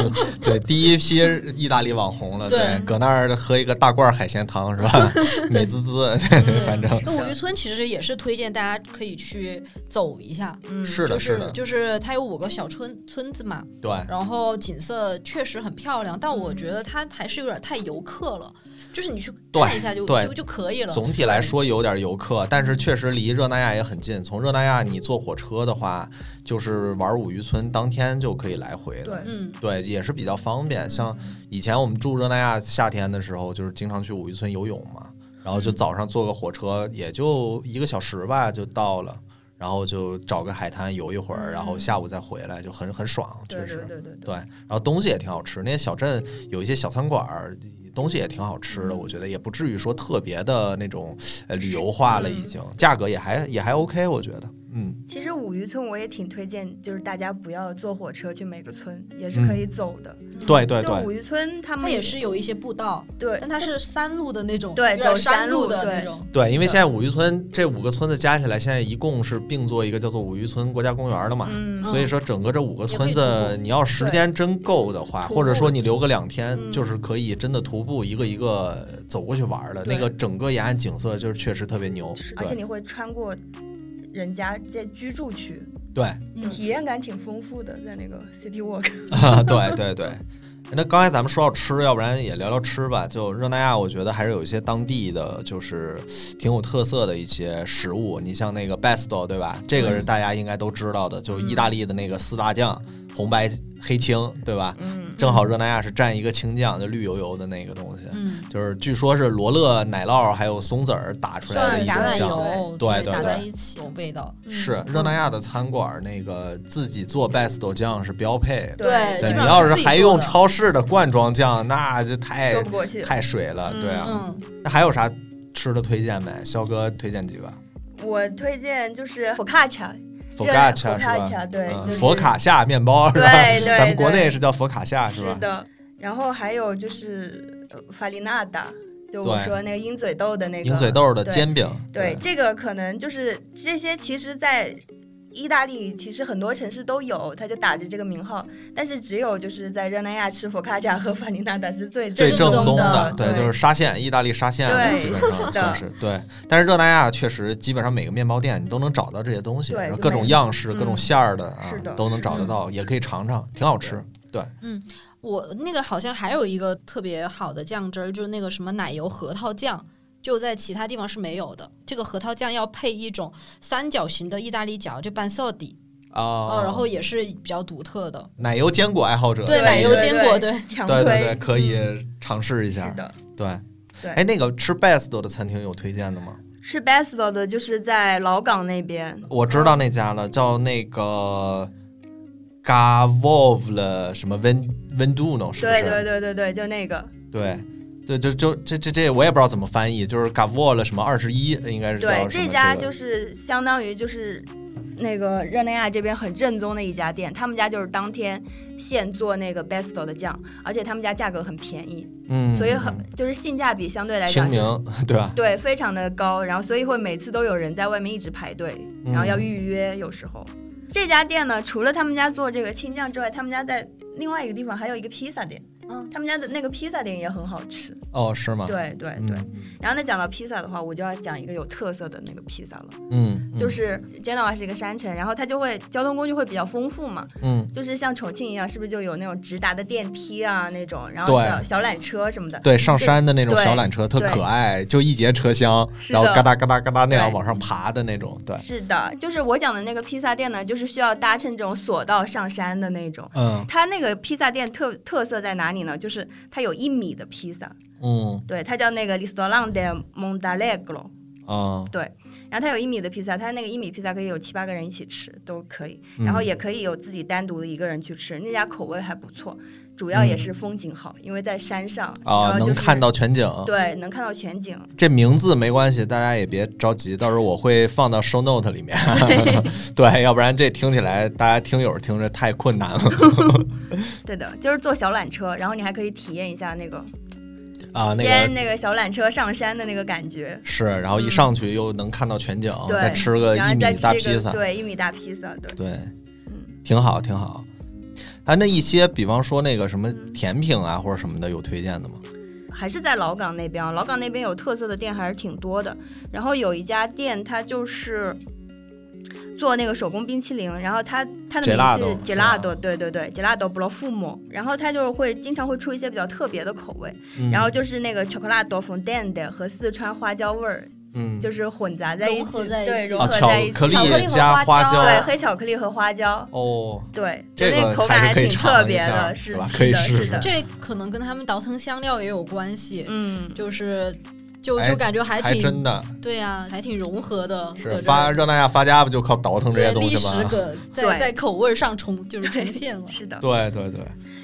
第一批意大利网红了，对对，搁那儿喝一个大罐海鲜汤是吧？美滋滋，对对，反正那五渔村其实也是推荐大家可以去走一下，嗯，是的，是的，就是它有五个小村村子嘛，对。然后景色确实很漂亮，但我觉得它还是有点太游客了，就是你去对看一下就对就就可以了。总体来说有点游客，但是确实离热那亚也很近。从热那亚你坐火车的话，就是玩五渔村当天就可以来回对。嗯，对，也是比较方便。像以前我们住热那亚夏天的时候，就是经常去五渔村游泳嘛，然后就嗯早上坐个火车，也就一个小时吧就到了，然后就找个海滩游一会儿，然后下午再回来，就很很爽，确对实。对对对对，然后东西也挺好吃，那些小镇有一些小餐馆儿，东西也挺好吃的，嗯我觉得也不至于说特别的那种呃旅游化了，已经，价格也还也还 OK，我觉得。嗯，其实五渔村我也挺推荐，就是大家不要坐火车去每个村，也是可以走的。对对对，就五渔村他们它也是有一些步道，对但它是山路的那种，对走山山路的那种。对，因为现在五渔村这五个村子加起来，现在一共是并做一个叫做五渔村国家公园的嘛。嗯，所以说，整个这五个村子，你要时间真够的话，或者说你留个两天，嗯就是可以真的徒步一个一个走过去玩的。对那个整个沿岸景色就是确实特别牛。对而且你会穿过人家在居住区，对嗯体验感挺丰富的，在那个 City Walk。对 对对。那刚才咱们说到吃，要不然也聊聊吃吧。就热那亚，我觉得还是有一些当地的，就是挺有特色的一些食物。你像那个 Besto，对吧？这个是嗯大家应该都知道的，就是意大利的那个四大酱，红白黑青，对吧？嗯，正好热那亚是蘸一个青酱，就绿油油的那个东西，嗯，就是据说是罗勒奶酪还有松子儿打出来的一种酱。油，对对打在对一起有味道。是热那亚的餐馆那个自己做 Besto 酱是标配。对，对你要是还用超市的罐装酱，那就太说不过去。太水了。嗯对啊，嗯，那还有啥吃的推荐没？肖哥推荐几个？我推荐就是佛卡恰，佛热卡恰？对嗯就是佛卡夏面包是吧？对对 咱们国内对是叫佛卡夏是吧？是的。然后还有就是呃法里纳达，就我对说那个鹰嘴豆的那个鹰嘴豆的对煎饼，对，这个可能就是这些，其实，在意大利其实很多城市都有，它就打着这个名号，但是只有就是在热那亚吃佛卡恰和法琳纳达是最最正宗宗的对，就是沙县，意大利沙县基本上算是对。但是热那亚确实基本上每个面包店你都能找到这些东西，然后各种样式、嗯各种馅儿的啊的都能找得到，也可以尝尝，挺好吃。对，嗯我那个好像还有一个特别好的酱汁儿，就是那个什么奶油核桃酱。就在其他地方是没有的，这个核桃酱要配一种三角形的意大利饺，就拌色底然后也是比较独特的。奶油坚果爱好者，对奶油坚果对强 对对对，可以嗯尝试一下是。的。对，对哎，那个吃 best 的餐厅有推荐的吗？吃 Besto 的就是在老港那边，我知道那家了，叫那个 Gavovle 什么 Ven Venduno 是不是？对对对对对，就那个，对对，就就这这这我也不知道怎么翻译，就是 Gavol 什么二十一，应该是对这家就是相当于就是那个热那亚这边很正宗的一家店，他们家就是当天现做那个 Besto 的酱，而且他们家价格很便宜，嗯，所以很就是性价比相对来讲清明，对吧？对，非常的高，然后所以会每次都有人在外面一直排队，嗯然后要预约，有时候。这家店呢，除了他们家做这个青酱之外，他们家在另外一个地方还有一个披萨店，嗯。他们家的那个披萨店也很好吃。哦，是吗？对对嗯。对。然后呢，讲到披萨的话，我就要讲一个有特色的那个披萨了，嗯，嗯。就是 Genoa 是一个山城，然后它就会交通工具会比较丰富嘛，嗯，就是像重庆一样，是不是就有那种直达的电梯啊那种，然后对。小小缆车什么的。对，上山的那种小缆车特可爱，就一节车厢，然后嘎哒嘎哒嘎哒那样往上爬的那种，对，是的，就是我讲的那个披萨店呢，就是需要搭乘这种索道上山的那种。嗯。它那个披萨店特特色在哪里呢？就是它有一米的披萨，嗯。对，它叫那个 Ristorante Montalegro，啊，然后它有一米的披萨，它那个一米披萨可以有七八个人一起吃都可以，嗯。然后也可以有自己单独的一个人去吃，那家口味还不错，主要也是风景好，因为在山上，啊，后就是能看到全景。对，能看到全景。这名字没关系，大家也别着急，到时候我会放到 show note 里面。对，要不然这听起来大家听友听着太困难了 对的，就是坐小缆车，然后你还可以体验一下那个啊。那个先那个小缆车上山的那个感觉。是，然后一上去又能看到全景，对，再吃个一米大披萨，对，一米大披萨，对，对，嗯，挺好，挺好。啊，那一些比方说那个什么嗯甜品啊或者什么的，有推荐的吗？还是在老港那边啊，老港那边有特色的店还是挺多的。然后有一家店，它就是做那个手工冰淇淋，然后它它的名字是 Gelato，对对对，Gelato b l o f u m o 然后它就是会经常会出一些比较特别的口味，嗯然后就是那个 Chocolate fondant 和四川花椒味儿，嗯，就是混杂在一起，融合在一对，融合在一起，克力巧克力和加花椒花椒，对，黑巧克力和花椒，哦，对，就这个那口感还挺特别的，是吧？是是的，可以试试是的，这可能跟他们倒腾香料也有关系，嗯，就是就哎就感觉还还挺真的对呀、还挺融合的。是发热那亚发家不就靠倒腾这些东西吗？在对在口味上重就是重现了。是的。对对对，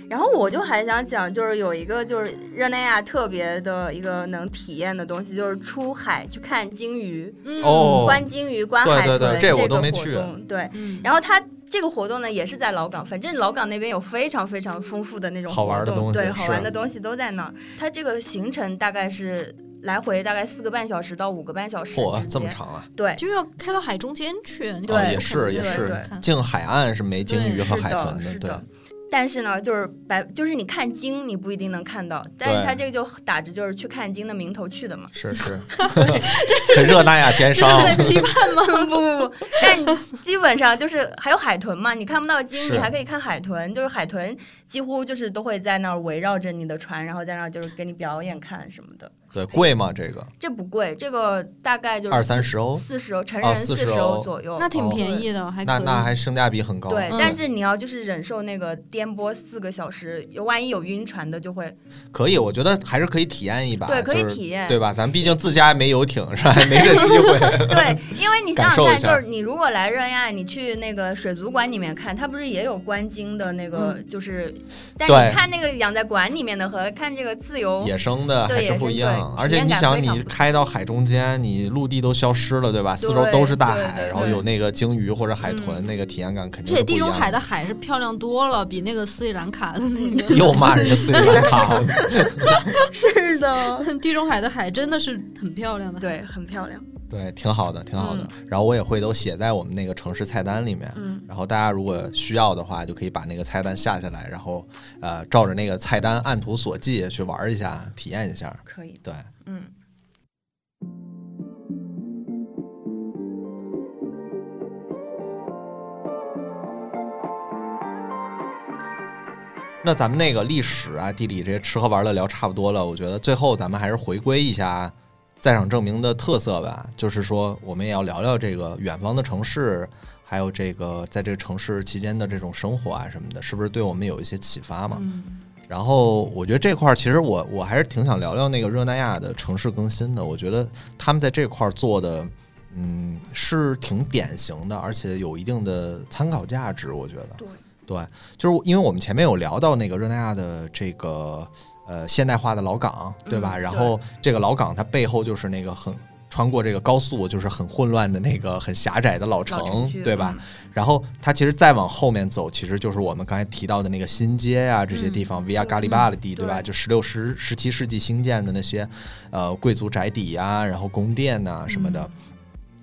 然后我就还想讲，就是有一个就是热那亚特别的一个能体验的东西，就是出海去看鲸鱼，嗯哦观鲸鱼、观对海豚对对这我个都没去活动对，嗯，然后它这个活动呢，也是在老港，反正老港那边有非常非常丰富的那种好玩的活动对，东西对好玩的东西都在那儿。它这个行程大概是来回大概四个半小时到五个半小时嚯，之间。这么长啊！对，就要开到海中间去。你对哦，也是也是对看，进海岸是没鲸鱼和海豚对是的。但是呢，就是白，就是你看鲸，你不一定能看到，但是对它这个就打着就是去看鲸的名头去的嘛。是是，跟热那亚奸 这是商，在批判吗？不不不，但你基本上就是还有海豚嘛，你看不到鲸，你还可以看海豚，就是海豚几乎就是都会在那儿围绕着你的船，然后在那儿就是给你表演看什么的。对贵吗？这个这不贵，这个大概就是二三十欧，四十欧，成哦人四十欧欧左右。那挺哦便宜的，还。那那还性价比很高。对，嗯但是你要就是忍受那个颠簸四个小时，万一有晕船的就会，可以，我觉得还是可以体验一把，对，可以体验，对吧？咱毕竟自家没游艇是吧？没这机会。对，因为你想想看，就是你如果来热亚，你去那个水族馆里面看，它不是也有观鲸的那个，就是，但对你看那个养在馆里面的和看这个自由，野生的还是不一样，而且你想，你开到海中间，你陆地都消失了，对吧？四周都是大海，然后有那个鲸鱼或者海豚，嗯那个体验感肯定而且地中海的海是漂亮多了，比那个斯里兰卡的那个。又骂人家斯里兰卡，是的，地中海的海真的是很漂亮的。对，很漂亮，对，挺好的，挺好的。然后我也会都写在我们那个城市菜单里面。嗯，然后大家如果需要的话，就可以把那个菜单下下来，然后呃照着那个菜单按图索骥去玩一下，体验一下。可以，对，嗯。那咱们那个历史啊、地理这些吃喝玩乐聊差不多了，我觉得最后咱们还是回归一下在场证明的特色吧，就是说我们也要聊聊这个远方的城市，还有这个在这个城市期间的这种生活啊什么的，是不是对我们有一些启发嘛？嗯然后我觉得这块儿其实我我还是挺想聊聊那个热那亚的城市更新的，我觉得他们在这块儿做的。嗯，是挺典型的，而且有一定的参考价值，我觉得。对，对，就是因为我们前面有聊到那个热那亚的这个呃现代化的老港，对吧？嗯然后这个老港它背后就是那个很穿过这个高速，就是很混乱的那个很狭窄的老城，对吧？？嗯然后它其实再往后面走，其实就是我们刚才提到的那个新街啊、这些地方、Via 嗯 Garibaldi，、对吧？就十六、十十七世纪兴建的那些呃贵族宅邸呀、然后宫殿呐、什么的。嗯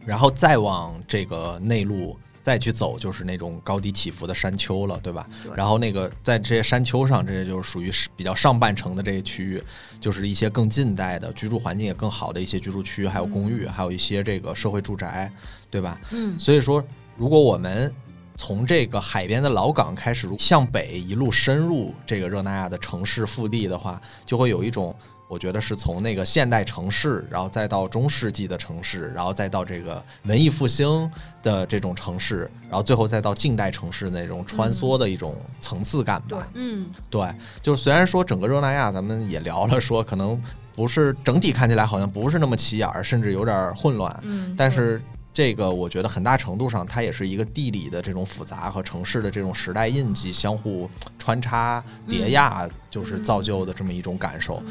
然后再往这个内陆再去走，就是那种高低起伏的山丘了，对吧？对然后那个在这些山丘上，这些就是属于是比较上半程的这些区域，就是一些更近代的居住环境也更好的一些居住区，还有公寓，还有一些这个社会住宅，对吧？嗯，所以说，如果我们从这个海边的老港开始向北一路深入这个热那亚的城市腹地的话，就会有一种。我觉得是从那个现代城市，然后再到中世纪的城市，然后再到这个文艺复兴的这种城市，然后最后再到近代城市那种穿梭的一种层次感吧。嗯，对，就是虽然说整个热那亚咱们也聊了，说可能不是整体看起来好像不是那么起眼儿，甚至有点儿混乱，嗯，但是这个我觉得很大程度上，它也是一个地理的这种复杂和城市的这种时代印记相互穿插叠压，就是造就的这么一种感受。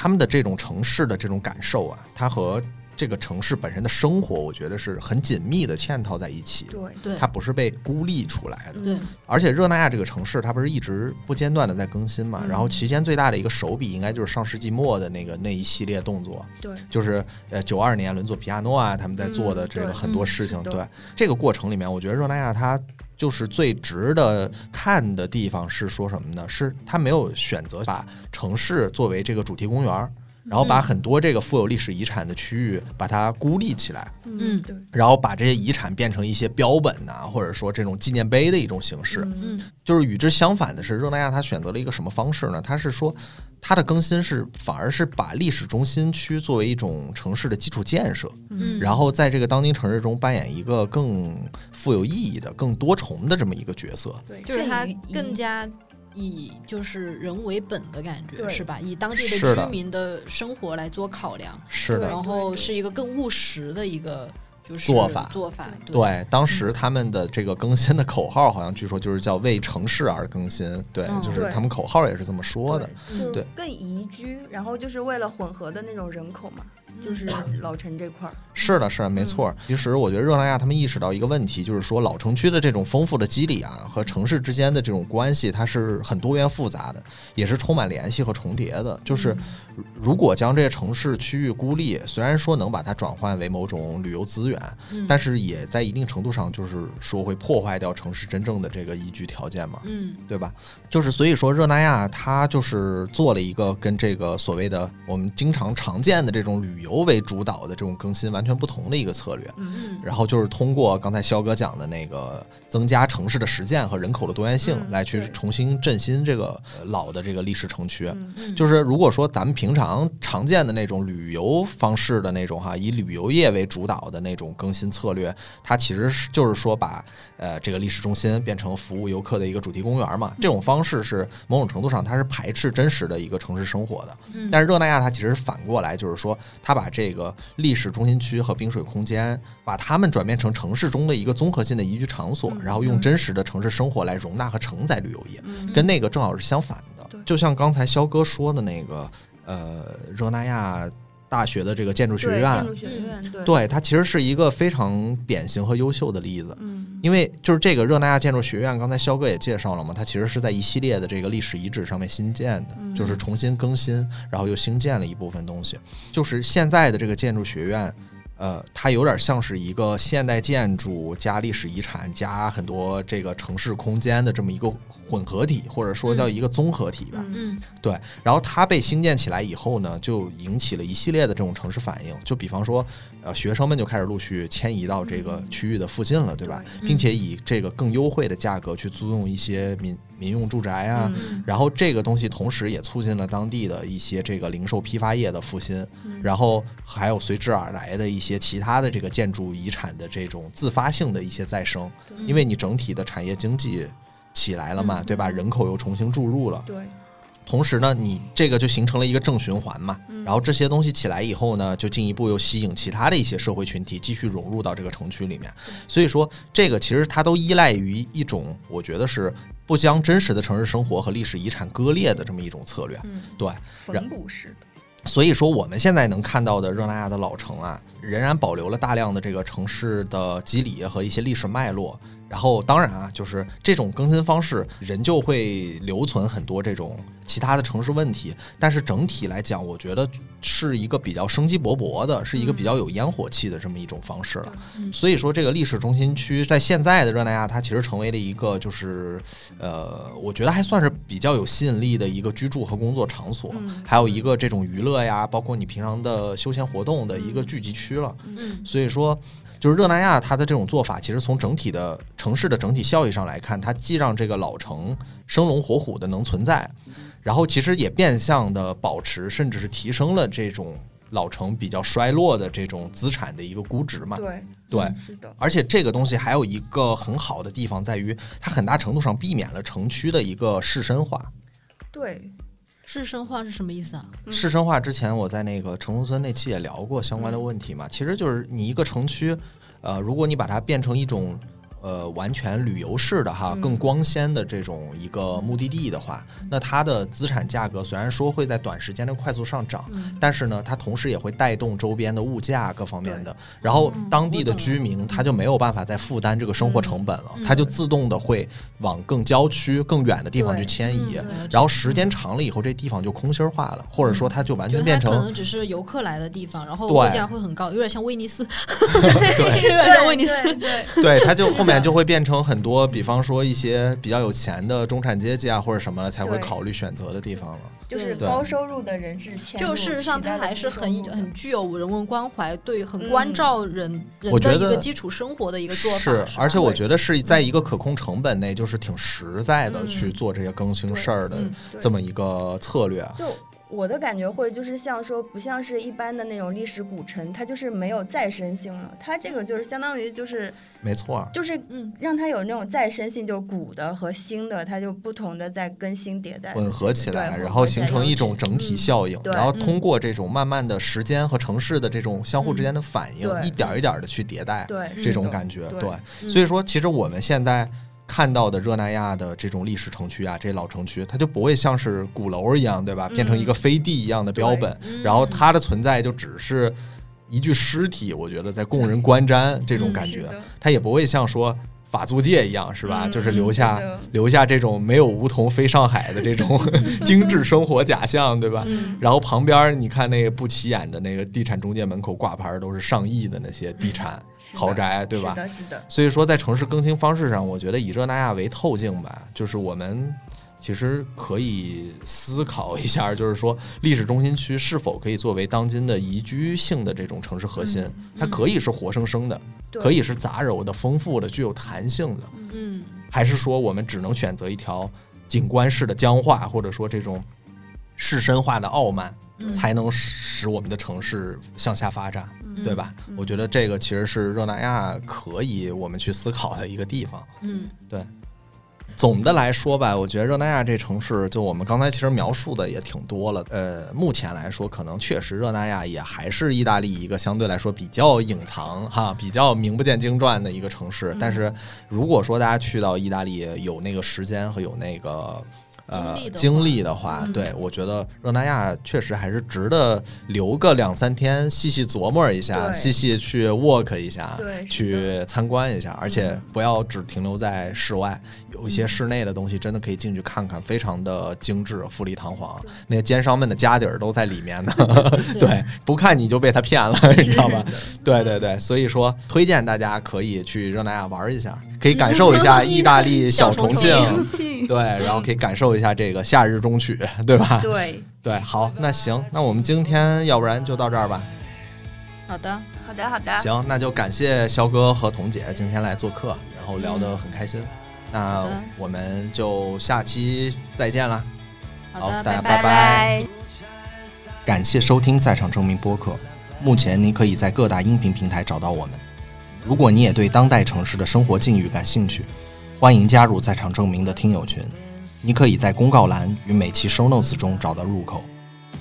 嗯他们的这种城市的这种感受啊，它和这个城市本身的生活，我觉得是很紧密的嵌套在一起。对对它不是被孤立出来的，对，而且热那亚这个城市，它不是一直不间断的在更新嘛？嗯然后期间最大的一个手笔，应该就是上世纪末的那个那一系列动作，对，就是呃九二年伦佐皮亚诺啊他们在做的这个很多事情。对这个过程里面，我觉得热那亚它就是最值得看的地方是说什么呢？是它没有选择把城市作为这个主题公园儿。然后把嗯很多这个富有历史遗产的区域，把它孤立起来，嗯对，然后把这些遗产变成一些标本呐、或者说这种纪念碑的一种形式。嗯嗯就是与之相反的是，热那亚它选择了一个什么方式呢？它是说，它的更新是反而是把历史中心区作为一种城市的基础建设，嗯，然后在这个当今城市中扮演一个更富有意义的、更多重的这么一个角色。对，就是它更加以就是人为本的感觉，是吧？以当地的的。居民的生活来做考量，是的，然后是一个更务实的一个就是做法。做法。对，对，当时他们的这个更新的口号好像据说就是叫为城市而更新，对，嗯就是他们口号也是这么说的。就对。更宜居，然后就是为了混合的那种人口嘛，就是老城这块儿。是的，是的，没错。其实我觉得热那亚他们意识到一个问题，就是说老城区的这种丰富的肌理啊，和城市之间的这种关系，它是很多元复杂的，也是充满联系和重叠的。就是如果将这些城市区域孤立，虽然说能把它转换为某种旅游资源，嗯但是也在一定程度上就是说会破坏掉城市真正的这个宜居条件嘛。嗯对吧？就是所以说，热那亚它就是做了一个跟这个所谓的我们经常常见的这种旅游为主导的这种更新完全不同的一个策略。嗯然后就是通过刚才肖哥讲的那个增加城市的实践和人口的多元性，嗯来去重新振兴这个呃老的这个历史城区。就是如果说咱们平常常见的那种旅游方式的那种哈，以旅游业为主导的那种更新策略，它其实是就是说把呃这个历史中心变成服务游客的一个主题公园嘛。这种方式是某种程度上它是排斥真实的一个城市生活的。嗯但是热那亚它其实反过来就是说，它把这个历史中心区和冰水空间，把它们转变成城市中的一个综合性的宜居场所，然后用真实的城市生活来容纳和承载旅游业。嗯跟那个正好是相反的。就像刚才肖哥说的那个，呃，热那亚大学的这个建筑学，院建，筑学院，对，对它其实是一个非常典型和优秀的例子。嗯，因为就是这个热那亚建筑学院，刚才肖哥也介绍了嘛，它其实是在一系列的这个历史遗址上面新建的，嗯就是重新更新，然后又新建了一部分东西。就是现在的这个建筑学院，呃，它有点像是一个现代建筑加历史遗产加很多这个城市空间的这么一个混合体，或者说叫一个综合体吧。嗯嗯对，然后它被兴建起来以后呢，就引起了一系列的这种城市反应。就比方说，呃，学生们就开始陆续迁移到这个区域的附近了，对吧？并且以这个更优惠的价格去租用一些民民用住宅啊。嗯然后这个东西同时也促进了当地的一些这个零售批发业的复兴，嗯然后还有随之而来的一些其他的这个建筑遗产的这种自发性的一些再生，对因为你整体的产业经济起来了嘛，嗯对吧？人口又重新注入了，对，同时呢，你这个就形成了一个正循环嘛。嗯然后这些东西起来以后呢，就进一步又吸引其他的一些社会群体继续融入到这个城区里面。所以说，这个其实它都依赖于一种，我觉得是不将真实的城市生活和历史遗产割裂的这么一种策略。嗯，对，缝补式的，所以说，我们现在能看到的热那亚的老城啊，仍然保留了大量的这个城市的肌理和一些历史脉络。然后，当然啊，就是这种更新方式，仍旧会留存很多这种其他的城市问题。但是整体来讲，我觉得是一个比较生机勃勃的，是一个比较有烟火气的这么一种方式了。嗯所以说，这个历史中心区在现在的热那亚，它其实成为了一个就是呃，我觉得还算是比较有吸引力的一个居住和工作场所。嗯还有一个这种娱乐呀，包括你平常的休闲活动的一个聚集区了。嗯所以说，就是热那亚它的这种做法，其实从整体的城市的整体效益上来看，它既让这个老城生龙活虎的能存在，然后其实也变相的保持甚至是提升了这种老城比较衰落的这种资产的一个估值嘛。对对是的，而且这个东西还有一个很好的地方在于，它很大程度上避免了城区的一个市深化。对，市生化是什么意思啊？嗯市生化之前我在那个城中村那期也聊过相关的问题嘛，其实就是你一个城区，呃，如果你把它变成一种呃完全旅游式的哈，嗯。更光鲜的这种一个目的地的话，那它的资产价格虽然说会在短时间内快速上涨，嗯。但是呢，它同时也会带动周边的物价各方面的，然后当地的居民他就没有办法再负担这个生活成本了，嗯。他就自动的会往更郊区、更远的地方去迁移嗯，然后时间长了以后，这地方就空心儿化了，或者说它就完全变成可能只是游客来的地方，然后物价会很高，有点像威尼斯，对。有点像威尼斯。对对对，它就后面就会变成很多，比方说一些比较有钱的中产阶级啊或者什么的才会考虑选择的地方了。就是高收入的人士迁，就事实上，取代了它还是很很具有人文关怀，对，很嗯。关照人人我觉得的一个基础生活的一个做法。是，是而且我觉得是在一个可控成本内，就是挺实在的嗯。去做这些更新事儿的这么一个策略我的感觉会就是像说，不像是一般的那种历史古城，它就是没有再生性了。它这个就是相当于就是没错，就是嗯让它有那种再生性，就是古的和新的，它就不同的在更新迭代，混合起来，然后形成一种整体效应，对然后通过这种慢慢的时间和城市的这种相互之间的反应，对一点儿一点的去迭代，对这种感觉，对对。嗯所以说，其实我们现在看到的热那亚的这种历史城区啊，这老城区，它就不会像是鼓楼一样，对吧？嗯变成一个飞地一样的标本，嗯然后它的存在就只是一具尸体，我觉得在供人观瞻这种嗯感觉，它也不会像说。法租界一样是吧？嗯就是留下、留下这种没有梧桐飞上海的这种 精致生活假象，对吧？嗯然后旁边儿你看那个不起眼的那个地产中介门口挂牌儿都是上亿的那些地产豪宅，对吧？是？的，是的，所以说，在城市更新方式上，我觉得以热那亚为透镜吧，就是我们其实可以思考一下，就是说历史中心区是否可以作为当今的宜居性的这种城市核心，它可以是活生生的，可以是杂糅的、丰富的、具有弹性的，嗯。还是说我们只能选择一条景观式的僵化，或者说这种士绅化的傲慢，嗯。才能使我们的城市向下发展，嗯对吧？我觉得这个其实是热那亚可以我们去思考的一个地方。嗯对总的来说吧，我觉得热那亚这城市，就我们刚才其实描述的也挺多了。呃，目前来说，可能确实热那亚也还是意大利一个相对来说比较隐藏哈、比较名不见经传的一个城市。但是如果说大家去到意大利有那个时间和有那个。呃经历的，话。对我觉得热那亚确实还是值得留个两三天，细细琢磨一下，细细去 walk 一下，对去参观一下，而且嗯。不要只停留在室外，有一些室内的东西真的可以进去看看，非常的精致、富丽堂皇。那些奸商们的家底儿都在里面呢，对，不看你就被他骗了，你知道吧？对对对，所以说推荐大家可以去热那亚玩一下，可以感受一下意大利小重庆，对，然后可以感受一下这个夏日中曲，对吧？对，对，好，那行，那我们今天要不然就到这儿吧。好的，好的，好的，行，那就感谢肖哥和彤姐今天来做客，然后聊得很开心。那我们就下期再见啦！好的，大家拜拜拜。感谢收听《在场证明》播客。目前您可以在各大音频平台找到我们。如果你也对当代城市的生活境遇感兴趣，欢迎加入《在场证明》的听友群。你可以在公告栏与每期 show notes 中找到入口。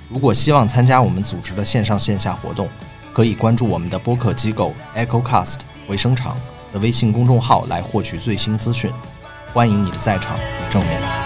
如果希望参加我们组织的线上线下活动，可以关注我们的播客机构 EchoCast 回声场的微信公众号来获取最新资讯。欢迎你的在场与正面。